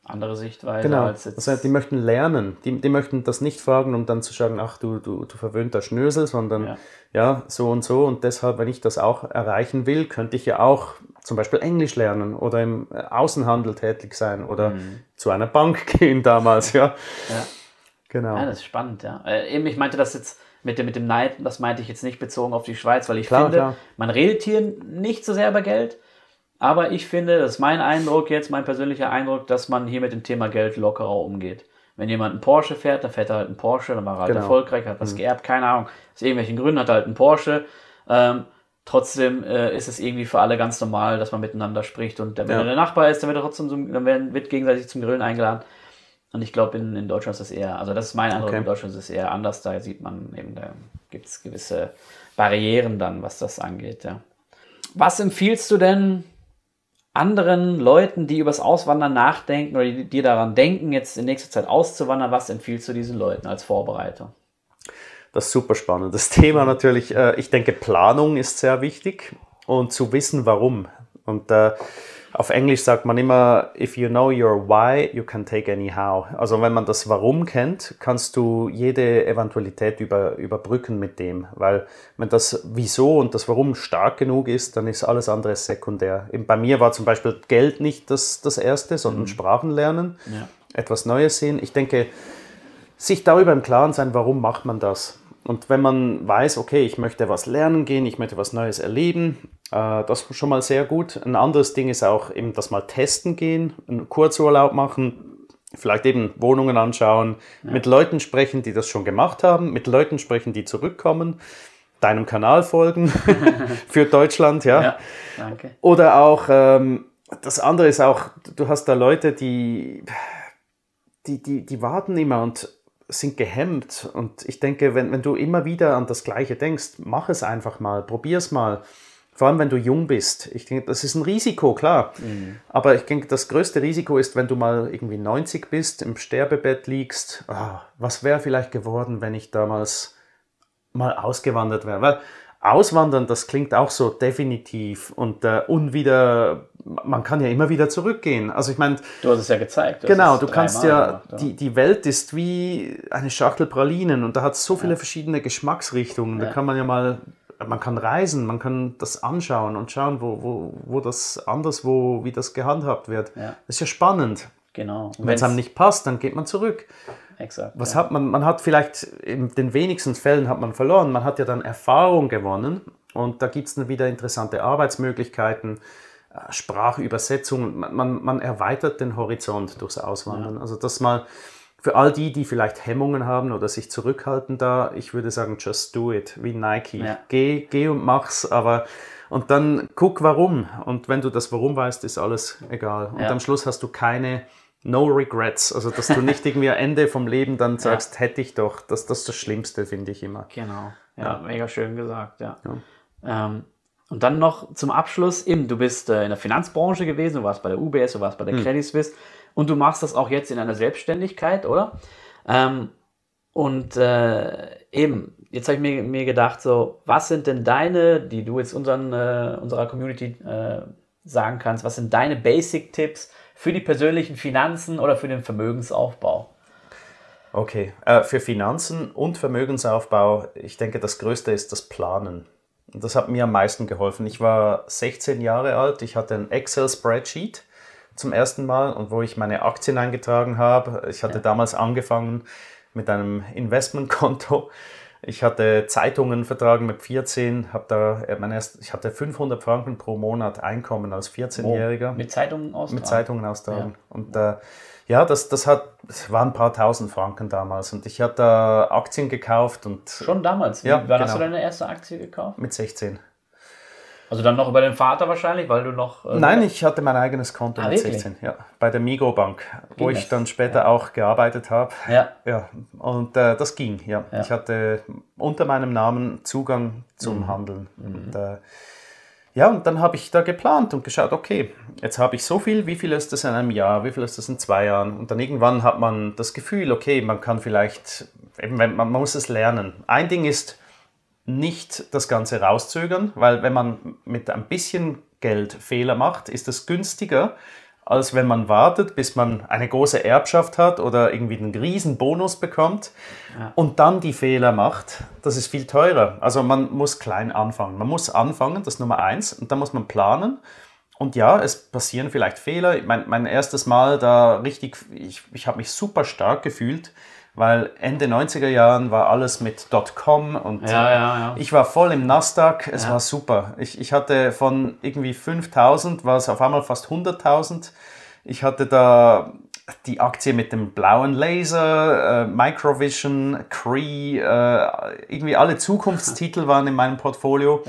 Andere Sichtweise Genau. als jetzt. Also, die möchten lernen. Die, die möchten das nicht fragen, um dann zu sagen, ach, du, du, du verwöhnter Schnösel, sondern Ja. ja. so und so. Und deshalb, wenn ich das auch erreichen will, könnte ich ja auch zum Beispiel Englisch lernen oder im äh, Außenhandel tätig sein oder zu einer Bank gehen damals, ja. Mhm. Ja. Genau. Ja, das ist spannend, ja. Äh, eben, ich meinte das jetzt mit dem, mit dem Neid, das meinte ich jetzt nicht bezogen auf die Schweiz, weil ich Klar, finde, klar. man redet hier nicht so sehr über Geld, aber ich finde, das ist mein Eindruck jetzt, mein persönlicher Eindruck, dass man hier mit dem Thema Geld lockerer umgeht. Wenn jemand einen Porsche fährt, dann fährt er halt einen Porsche, dann war er halt Genau. erfolgreich, hat was geerbt, keine Ahnung. Aus irgendwelchen Gründen hat er halt einen Porsche. Ähm, trotzdem äh, ist es irgendwie für alle ganz normal, dass man miteinander spricht. Und wenn Ja. er der Nachbar ist, dann wird er trotzdem zum, dann wird gegenseitig zum Grillen eingeladen. Und ich glaube, in, in Deutschland ist das eher, also das ist mein Eindruck, Okay. in Deutschland ist es eher anders. Da sieht man eben, da gibt es gewisse Barrieren dann, was das angeht. Ja. Was empfiehlst du denn anderen Leuten, die übers Auswandern nachdenken oder die, die daran denken, jetzt in nächster Zeit auszuwandern? Was empfiehlst du diesen Leuten als Vorbereitung? Das ist super spannendes Thema natürlich. Äh, Ich denke, Planung ist sehr wichtig und zu wissen, warum. Und äh, auf Englisch sagt man immer, if you know your why, you can take any how. Also wenn man das Warum kennt, kannst du jede Eventualität über, überbrücken mit dem. Weil wenn das Wieso und das Warum stark genug ist, dann ist alles andere sekundär. Bei mir war zum Beispiel Geld nicht das, das Erste, sondern Sprachen lernen, Ja. etwas Neues sehen. Ich denke, sich darüber im Klaren sein, warum macht man das. Und wenn man weiß, okay, ich möchte was lernen gehen, ich möchte was Neues erleben, äh, das ist schon mal sehr gut. Ein anderes Ding ist auch eben das mal testen gehen, einen Kurzurlaub machen, vielleicht eben Wohnungen anschauen, mit Leuten sprechen, die das schon gemacht haben, mit Leuten sprechen, die zurückkommen, deinem Kanal folgen für Deutschland, ja. Ja, danke. Oder auch, ähm, das andere ist auch, du hast da Leute, die, die, die, die warten immer und sind gehemmt. Und ich denke, wenn, wenn du immer wieder an das Gleiche denkst, mach es einfach mal, probier es mal. Vor allem, wenn du jung bist. Ich denke, das ist ein Risiko, klar. Aber ich denke, das größte Risiko ist, wenn du mal irgendwie 90 bist, im Sterbebett liegst. Ah, was wäre vielleicht geworden, wenn ich damals mal ausgewandert wäre? Weil Auswandern, das klingt auch so definitiv und äh, unwieder, man kann ja immer wieder zurückgehen. Also ich meine, Du hast es ja gezeigt. hast Genau, du kannst ja, gemacht, die, die Welt ist wie eine Schachtel Pralinen und da hat es so viele verschiedene Geschmacksrichtungen. Da Ja. kann man ja mal, man kann reisen, man kann das anschauen und schauen, wo, wo, wo das anderswo, wie das gehandhabt wird. Ja. Das ist ja spannend. Genau. Und Wenn es einem nicht passt, dann geht man zurück. Exakt. Was ja. hat man? Man hat vielleicht in den wenigsten Fällen hat man verloren. Man hat ja dann Erfahrung gewonnen und da gibt es dann wieder interessante Arbeitsmöglichkeiten, Sprachübersetzungen. Man, man, man erweitert den Horizont durchs Auswandern. Also das mal für all die, die vielleicht Hemmungen haben oder sich zurückhalten da, ich würde sagen, just do it, wie Nike. Ja. Geh, geh und mach's, aber und dann guck warum. Und wenn du das Warum weißt, ist alles egal. Und Ja. am Schluss hast du keine No Regrets. Also, dass du nicht irgendwie am Ende vom Leben dann sagst, hätte ich doch. Das, das ist das Schlimmste, finde ich immer. Genau. Ja, mega schön gesagt, ja. Ähm, und dann noch zum Abschluss, eben, du bist äh, in der Finanzbranche gewesen, du warst bei der UBS, du warst bei der Credit Suisse und du machst das auch jetzt in einer Selbstständigkeit, oder? Ähm, und äh, eben, jetzt habe ich mir, mir gedacht, so, was sind denn deine, die du jetzt unseren, äh, unserer Community äh, sagen kannst, was sind deine Basic-Tipps für die persönlichen Finanzen oder für den Vermögensaufbau? Okay, äh, für Finanzen und Vermögensaufbau, ich denke, das Größte ist das Planen. Und das hat mir am meisten geholfen. Ich war 16 Jahre alt, ich hatte ein Excel-Spreadsheet zum ersten Mal und wo ich meine Aktien eingetragen habe. Ich hatte damals angefangen mit einem Investmentkonto. Ich hatte Zeitungen vertragen mit 14, habe da äh, mein erst, ich hatte 500 Franken pro Monat Einkommen als 14-Jähriger Mit Zeitungen aus? mit Zeitungen austragen. Und äh, ja, das, das hat, das waren ein paar tausend Franken damals. Und ich hatte da Aktien gekauft und Schon damals? Ja, Wann hast du genau. deine erste Aktie gekauft? mit 16. Also dann noch über den Vater wahrscheinlich, weil du noch. Äh, Nein, ich hatte mein eigenes Konto ah, mit wirklich? 16, ja. Bei der Migo Bank, ging wo das? ich dann später ja. auch gearbeitet habe. Ja. ja. Und äh, das ging, ja. ja. Ich hatte unter meinem Namen Zugang zum mhm. Handeln. Mhm. Und, äh, ja, und dann habe ich da geplant und geschaut, okay, jetzt habe ich so viel, wie viel ist das in einem Jahr, wie viel ist das in zwei Jahren? Und dann irgendwann hat man das Gefühl, okay, man kann vielleicht, eben, man muss es lernen. Ein Ding ist, nicht das Ganze rauszögern, weil wenn man mit ein bisschen Geld Fehler macht, ist das günstiger, als wenn man wartet, bis man eine große Erbschaft hat oder irgendwie einen riesen Bonus bekommt ja. und dann die Fehler macht. Das ist viel teurer. Also man muss klein anfangen. Man muss anfangen, das ist Nummer eins, und dann muss man planen. Und ja, es passieren vielleicht Fehler. Mein, mein erstes Mal da richtig, ich, ich habe mich super stark gefühlt weil Ende 90er Jahren war alles mit .com und ja, ja, ja. ich war voll im Nasdaq, es war super. Ich, ich hatte von irgendwie 5000, war es auf einmal fast 100.000. Ich hatte da die Aktie mit dem blauen Laser, äh, Microvision, Cree, äh, irgendwie alle Zukunftstitel waren in meinem Portfolio.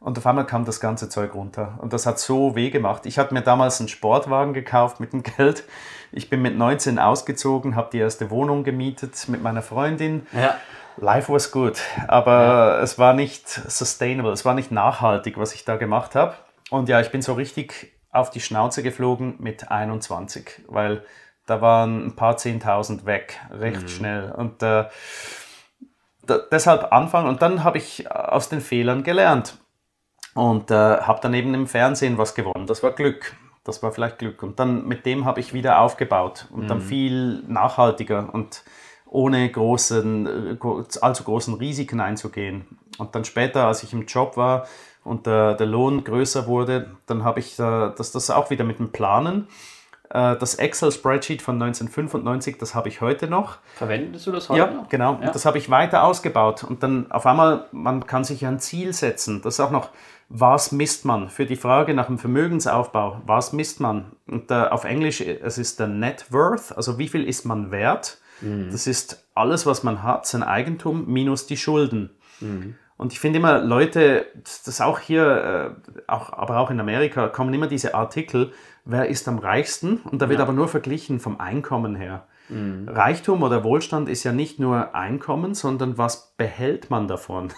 Und auf einmal kam das ganze Zeug runter. Und das hat so weh gemacht. Ich hatte mir damals einen Sportwagen gekauft mit dem Geld. Ich bin mit 19 ausgezogen, habe die erste Wohnung gemietet mit meiner Freundin. Ja. Life was good, aber ja. es war nicht sustainable, es war nicht nachhaltig, was ich da gemacht habe. Und ja, ich bin so richtig auf die Schnauze geflogen mit 21, weil da waren ein paar Zehntausend weg, recht mhm. schnell. Und äh, deshalb anfangen. Und dann habe ich aus den Fehlern gelernt und äh, habe dann eben im Fernsehen was gewonnen. Das war Glück. Das war vielleicht Glück. Und dann mit dem habe ich wieder aufgebaut und mhm. dann viel nachhaltiger und ohne großen, allzu großen Risiken einzugehen. Und dann später, als ich im Job war und der, der Lohn größer wurde, dann habe ich äh, das, das auch wieder mit dem Planen. Äh, das Excel-Spreadsheet von 1995, das habe ich heute noch. Verwendest du das heute ja, noch? Genau, ja. das habe ich weiter ausgebaut. Und dann auf einmal, man kann sich ein Ziel setzen. Das ist auch noch was misst man? Für die Frage nach dem Vermögensaufbau, was misst man? Und äh, auf Englisch, es ist der Net Worth, also wie viel ist man wert? Mhm. Das ist alles, was man hat, sein Eigentum minus die Schulden. Mhm. Und ich finde immer, Leute, das auch hier, äh, auch, aber auch in Amerika, kommen immer diese Artikel, wer ist am reichsten? Und da wird ja. aber nur verglichen vom Einkommen her. Mhm. Reichtum oder Wohlstand ist ja nicht nur Einkommen, sondern was behält man davon?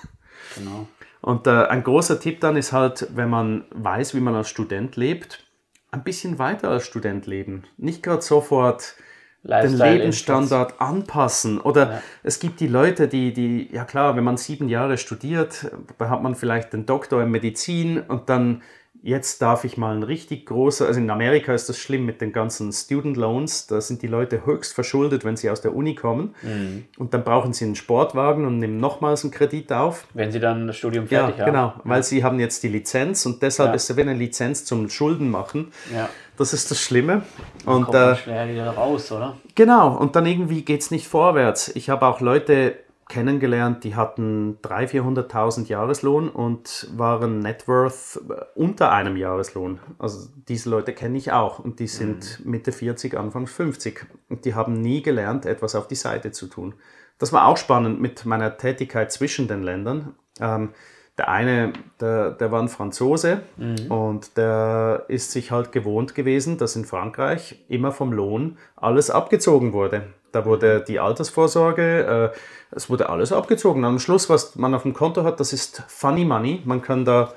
Genau. Und äh, ein großer Tipp dann ist halt, wenn man weiß, wie man als Student lebt, ein bisschen weiter als Student leben. Nicht gerade sofort den Lebensstandard anpassen. Oder ja. es gibt die Leute, die, die, ja klar, wenn man sieben Jahre studiert, hat man vielleicht den Doktor in Medizin und dann jetzt darf ich mal ein richtig großer, also in Amerika ist das schlimm mit den ganzen Student Loans, da sind die Leute höchst verschuldet, wenn sie aus der Uni kommen mhm. und dann brauchen sie einen Sportwagen und nehmen nochmals einen Kredit auf. Wenn sie dann das Studium fertig ja, haben. Genau, weil ja. sie haben jetzt die Lizenz und deshalb ja. ist es wie eine Lizenz zum Schulden machen. Ja. Das ist das Schlimme. Dann und kommt äh, schwer wieder raus, oder? Genau, und dann irgendwie geht es nicht vorwärts. Ich habe auch Leute kennengelernt, die hatten 300.000, 400.000 Jahreslohn und waren Net Worth unter einem Jahreslohn. Also diese Leute kenne ich auch und die sind mhm. Mitte 40, Anfang 50 und die haben nie gelernt, etwas auf die Seite zu tun. Das war auch spannend mit meiner Tätigkeit zwischen den Ländern. Ähm, der eine, der, der war ein Franzose mhm. und der ist sich halt gewohnt gewesen, dass in Frankreich immer vom Lohn alles abgezogen wurde. Da wurde die Altersvorsorge, äh, es wurde alles abgezogen. Am Schluss, was man auf dem Konto hat, das ist Funny Money. Man kann da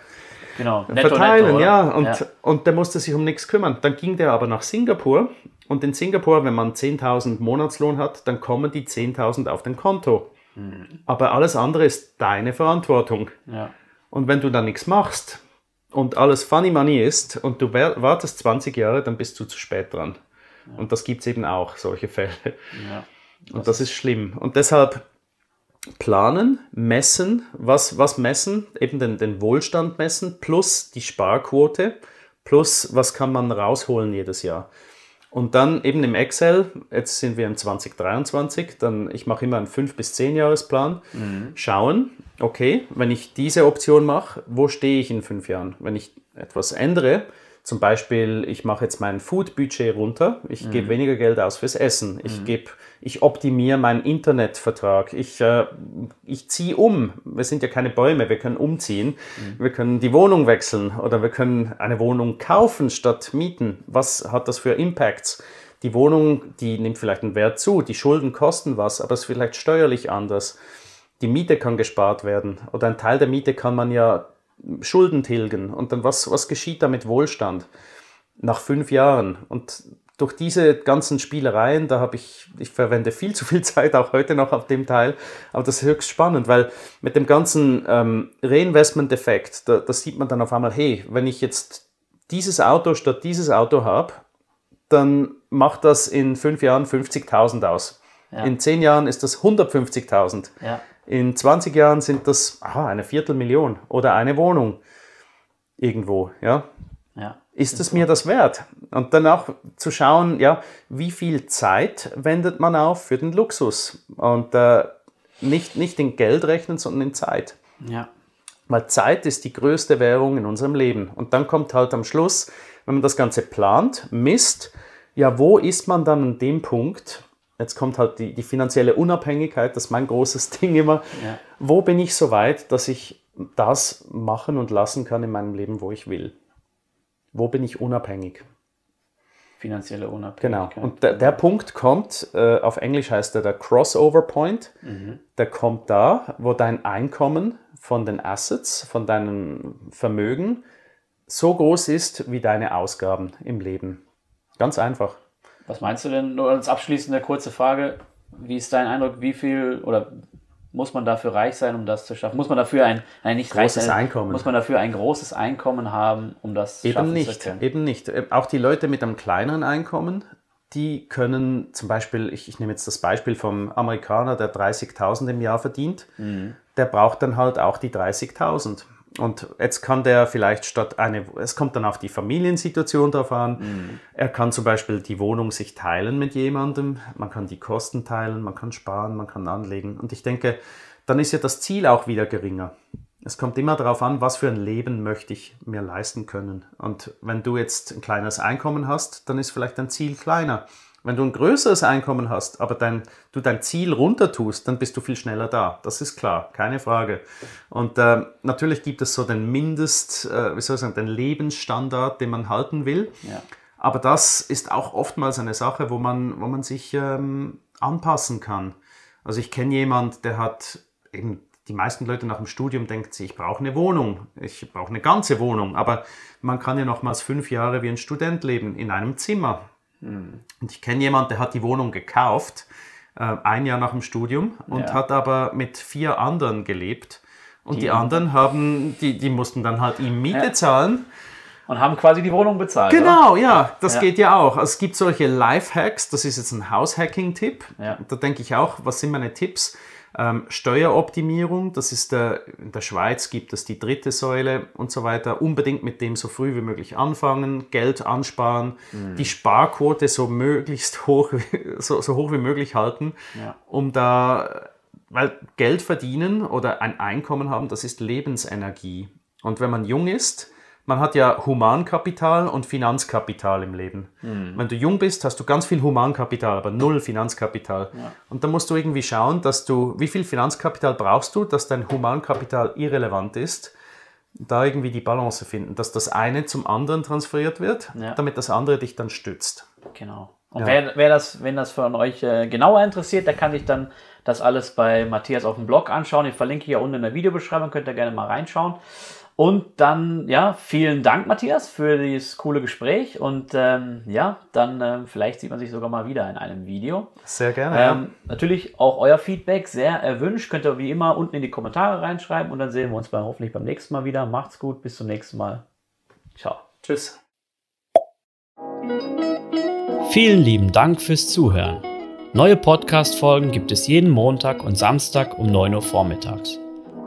genau. netto, verteilen, netto, ja. Und, ja. und der musste sich um nichts kümmern. Dann ging der aber nach Singapur. Und in Singapur, wenn man 10.000 Monatslohn hat, dann kommen die 10.000 auf dein Konto. Mhm. Aber alles andere ist deine Verantwortung. Ja. Und wenn du da nichts machst und alles Funny Money ist und du wartest 20 Jahre, dann bist du zu spät dran. Ja. Und das gibt es eben auch, solche Fälle. Ja. Und das ist schlimm. Und deshalb planen, messen, was, was messen, eben den, den Wohlstand messen, plus die Sparquote, plus was kann man rausholen jedes Jahr. Und dann eben im Excel, jetzt sind wir im 2023, dann ich mache immer einen 5- bis 10-Jahresplan, mhm. schauen, okay, wenn ich diese Option mache, wo stehe ich in fünf Jahren? Wenn ich etwas ändere, Zum Beispiel, ich mache jetzt mein Food-Budget runter, ich mhm. gebe weniger Geld aus fürs Essen, ich mhm. gebe, ich optimiere meinen Internetvertrag, ich, äh, ich ziehe um. Wir sind ja keine Bäume, wir können umziehen, mhm. wir können die Wohnung wechseln oder wir können eine Wohnung kaufen statt mieten. Was hat das für Impacts? Die Wohnung, die nimmt vielleicht einen Wert zu, die Schulden kosten was, aber es ist vielleicht steuerlich anders. Die Miete kann gespart werden oder ein Teil der Miete kann man ja Schulden tilgen. Und dann was, was geschieht da mit Wohlstand? Nach fünf Jahren. Und durch diese ganzen Spielereien, da habe ich, ich verwende viel zu viel Zeit auch heute noch auf dem Teil, aber das ist höchst spannend, weil mit dem ganzen ähm, Reinvestment-Effekt, da, da sieht man dann auf einmal, hey, wenn ich jetzt dieses Auto statt dieses Auto habe, dann macht das in fünf Jahren 50.000 aus. Ja. In zehn Jahren ist das 150.000. Ja. In 20 Jahren sind das aha, eine Viertelmillion oder eine Wohnung irgendwo. Ja? ja ist es mir das wert? Und dann auch zu schauen, ja, wie viel Zeit wendet man auf für den Luxus? Und äh, nicht, nicht in Geld rechnen, sondern in Zeit. Ja. Weil Zeit ist die größte Währung in unserem Leben. Und dann kommt halt am Schluss, wenn man das Ganze plant, misst, ja, wo ist man dann an dem Punkt, jetzt kommt halt die, die finanzielle Unabhängigkeit, das ist mein großes Ding immer. Ja. Wo bin ich so weit, dass ich das machen und lassen kann in meinem Leben, wo ich will? Wo bin ich unabhängig? Finanzielle Unabhängigkeit. Genau. Und der, der Punkt kommt, äh, auf Englisch heißt er der Crossover Point, mhm. der kommt da, wo dein Einkommen von den Assets, von deinem Vermögen so groß ist wie deine Ausgaben im Leben. Ganz einfach. Was meinst du denn, nur als abschließende kurze Frage, wie ist dein Eindruck, wie viel oder muss man dafür reich sein, um das zu schaffen? Muss man dafür ein, ein nicht großes reich, Einkommen? Muss man dafür ein großes Einkommen haben, um das eben schaffen nicht, zu können? Eben nicht. Äh, auch die Leute mit einem kleineren Einkommen, die können zum Beispiel, ich, ich nehme jetzt das Beispiel vom Amerikaner, der 30.000 im Jahr verdient, mhm. der braucht dann halt auch die 30.000. Und jetzt kann der vielleicht statt eine, es kommt dann auf die Familiensituation drauf an. Mhm. Er kann zum Beispiel die Wohnung sich teilen mit jemandem, man kann die Kosten teilen, man kann sparen, man kann anlegen. Und ich denke, dann ist ja das Ziel auch wieder geringer. Es kommt immer darauf an, was für ein Leben möchte ich mir leisten können. Und wenn du jetzt ein kleines Einkommen hast, dann ist vielleicht dein Ziel kleiner. Wenn du ein größeres Einkommen hast, aber dein, du dein Ziel runter tust, dann bist du viel schneller da. Das ist klar, keine Frage. Und äh, natürlich gibt es so den Mindest, äh, wie soll ich sagen, den Lebensstandard, den man halten will. Ja. Aber das ist auch oftmals eine Sache, wo man, wo man sich ähm, anpassen kann. Also ich kenne jemanden, der hat eben die meisten Leute nach dem Studium denken sich, ich brauche eine Wohnung, ich brauche eine ganze Wohnung, aber man kann ja nochmals fünf Jahre wie ein Student leben in einem Zimmer. Mhm. Und ich kenne jemanden, der hat die Wohnung gekauft, äh, ein Jahr nach dem Studium, und ja. hat aber mit vier anderen gelebt. Und die, die anderen haben, die, die mussten dann halt ihm Miete ja. zahlen. Und haben quasi die Wohnung bezahlt. Genau, oder? ja, das ja. geht ja auch. Also es gibt solche Life-Hacks, das ist jetzt ein House-Hacking-Tipp. Ja. Da denke ich auch, was sind meine Tipps? Ähm, Steueroptimierung, das ist der, in der Schweiz gibt es die dritte Säule und so weiter. Unbedingt mit dem so früh wie möglich anfangen, Geld ansparen, mhm. die Sparquote so möglichst hoch, so, so hoch wie möglich halten, ja. um da, weil Geld verdienen oder ein Einkommen haben, das ist Lebensenergie. Und wenn man jung ist, man hat ja Humankapital und Finanzkapital im Leben. Mhm. Wenn du jung bist, hast du ganz viel Humankapital, aber null Finanzkapital. Ja. Und da musst du irgendwie schauen, dass du, wie viel Finanzkapital brauchst du, dass dein Humankapital irrelevant ist. Da irgendwie die Balance finden, dass das eine zum anderen transferiert wird, ja. damit das andere dich dann stützt. Genau. Und ja. wer, wer, das, wenn das von euch äh, genauer interessiert, der kann sich dann das alles bei Matthias auf dem Blog anschauen. Ich verlinke hier unten in der Videobeschreibung, könnt ihr gerne mal reinschauen. Und dann, ja, vielen Dank, Matthias, für dieses coole Gespräch. Und ähm, ja, dann äh, vielleicht sieht man sich sogar mal wieder in einem Video. Sehr gerne. Ähm, ja. Natürlich auch euer Feedback sehr erwünscht. Könnt ihr wie immer unten in die Kommentare reinschreiben und dann sehen wir uns bei, hoffentlich beim nächsten Mal wieder. Macht's gut, bis zum nächsten Mal. Ciao. Tschüss. Vielen lieben Dank fürs Zuhören. Neue Podcast-Folgen gibt es jeden Montag und Samstag um 9 Uhr vormittags.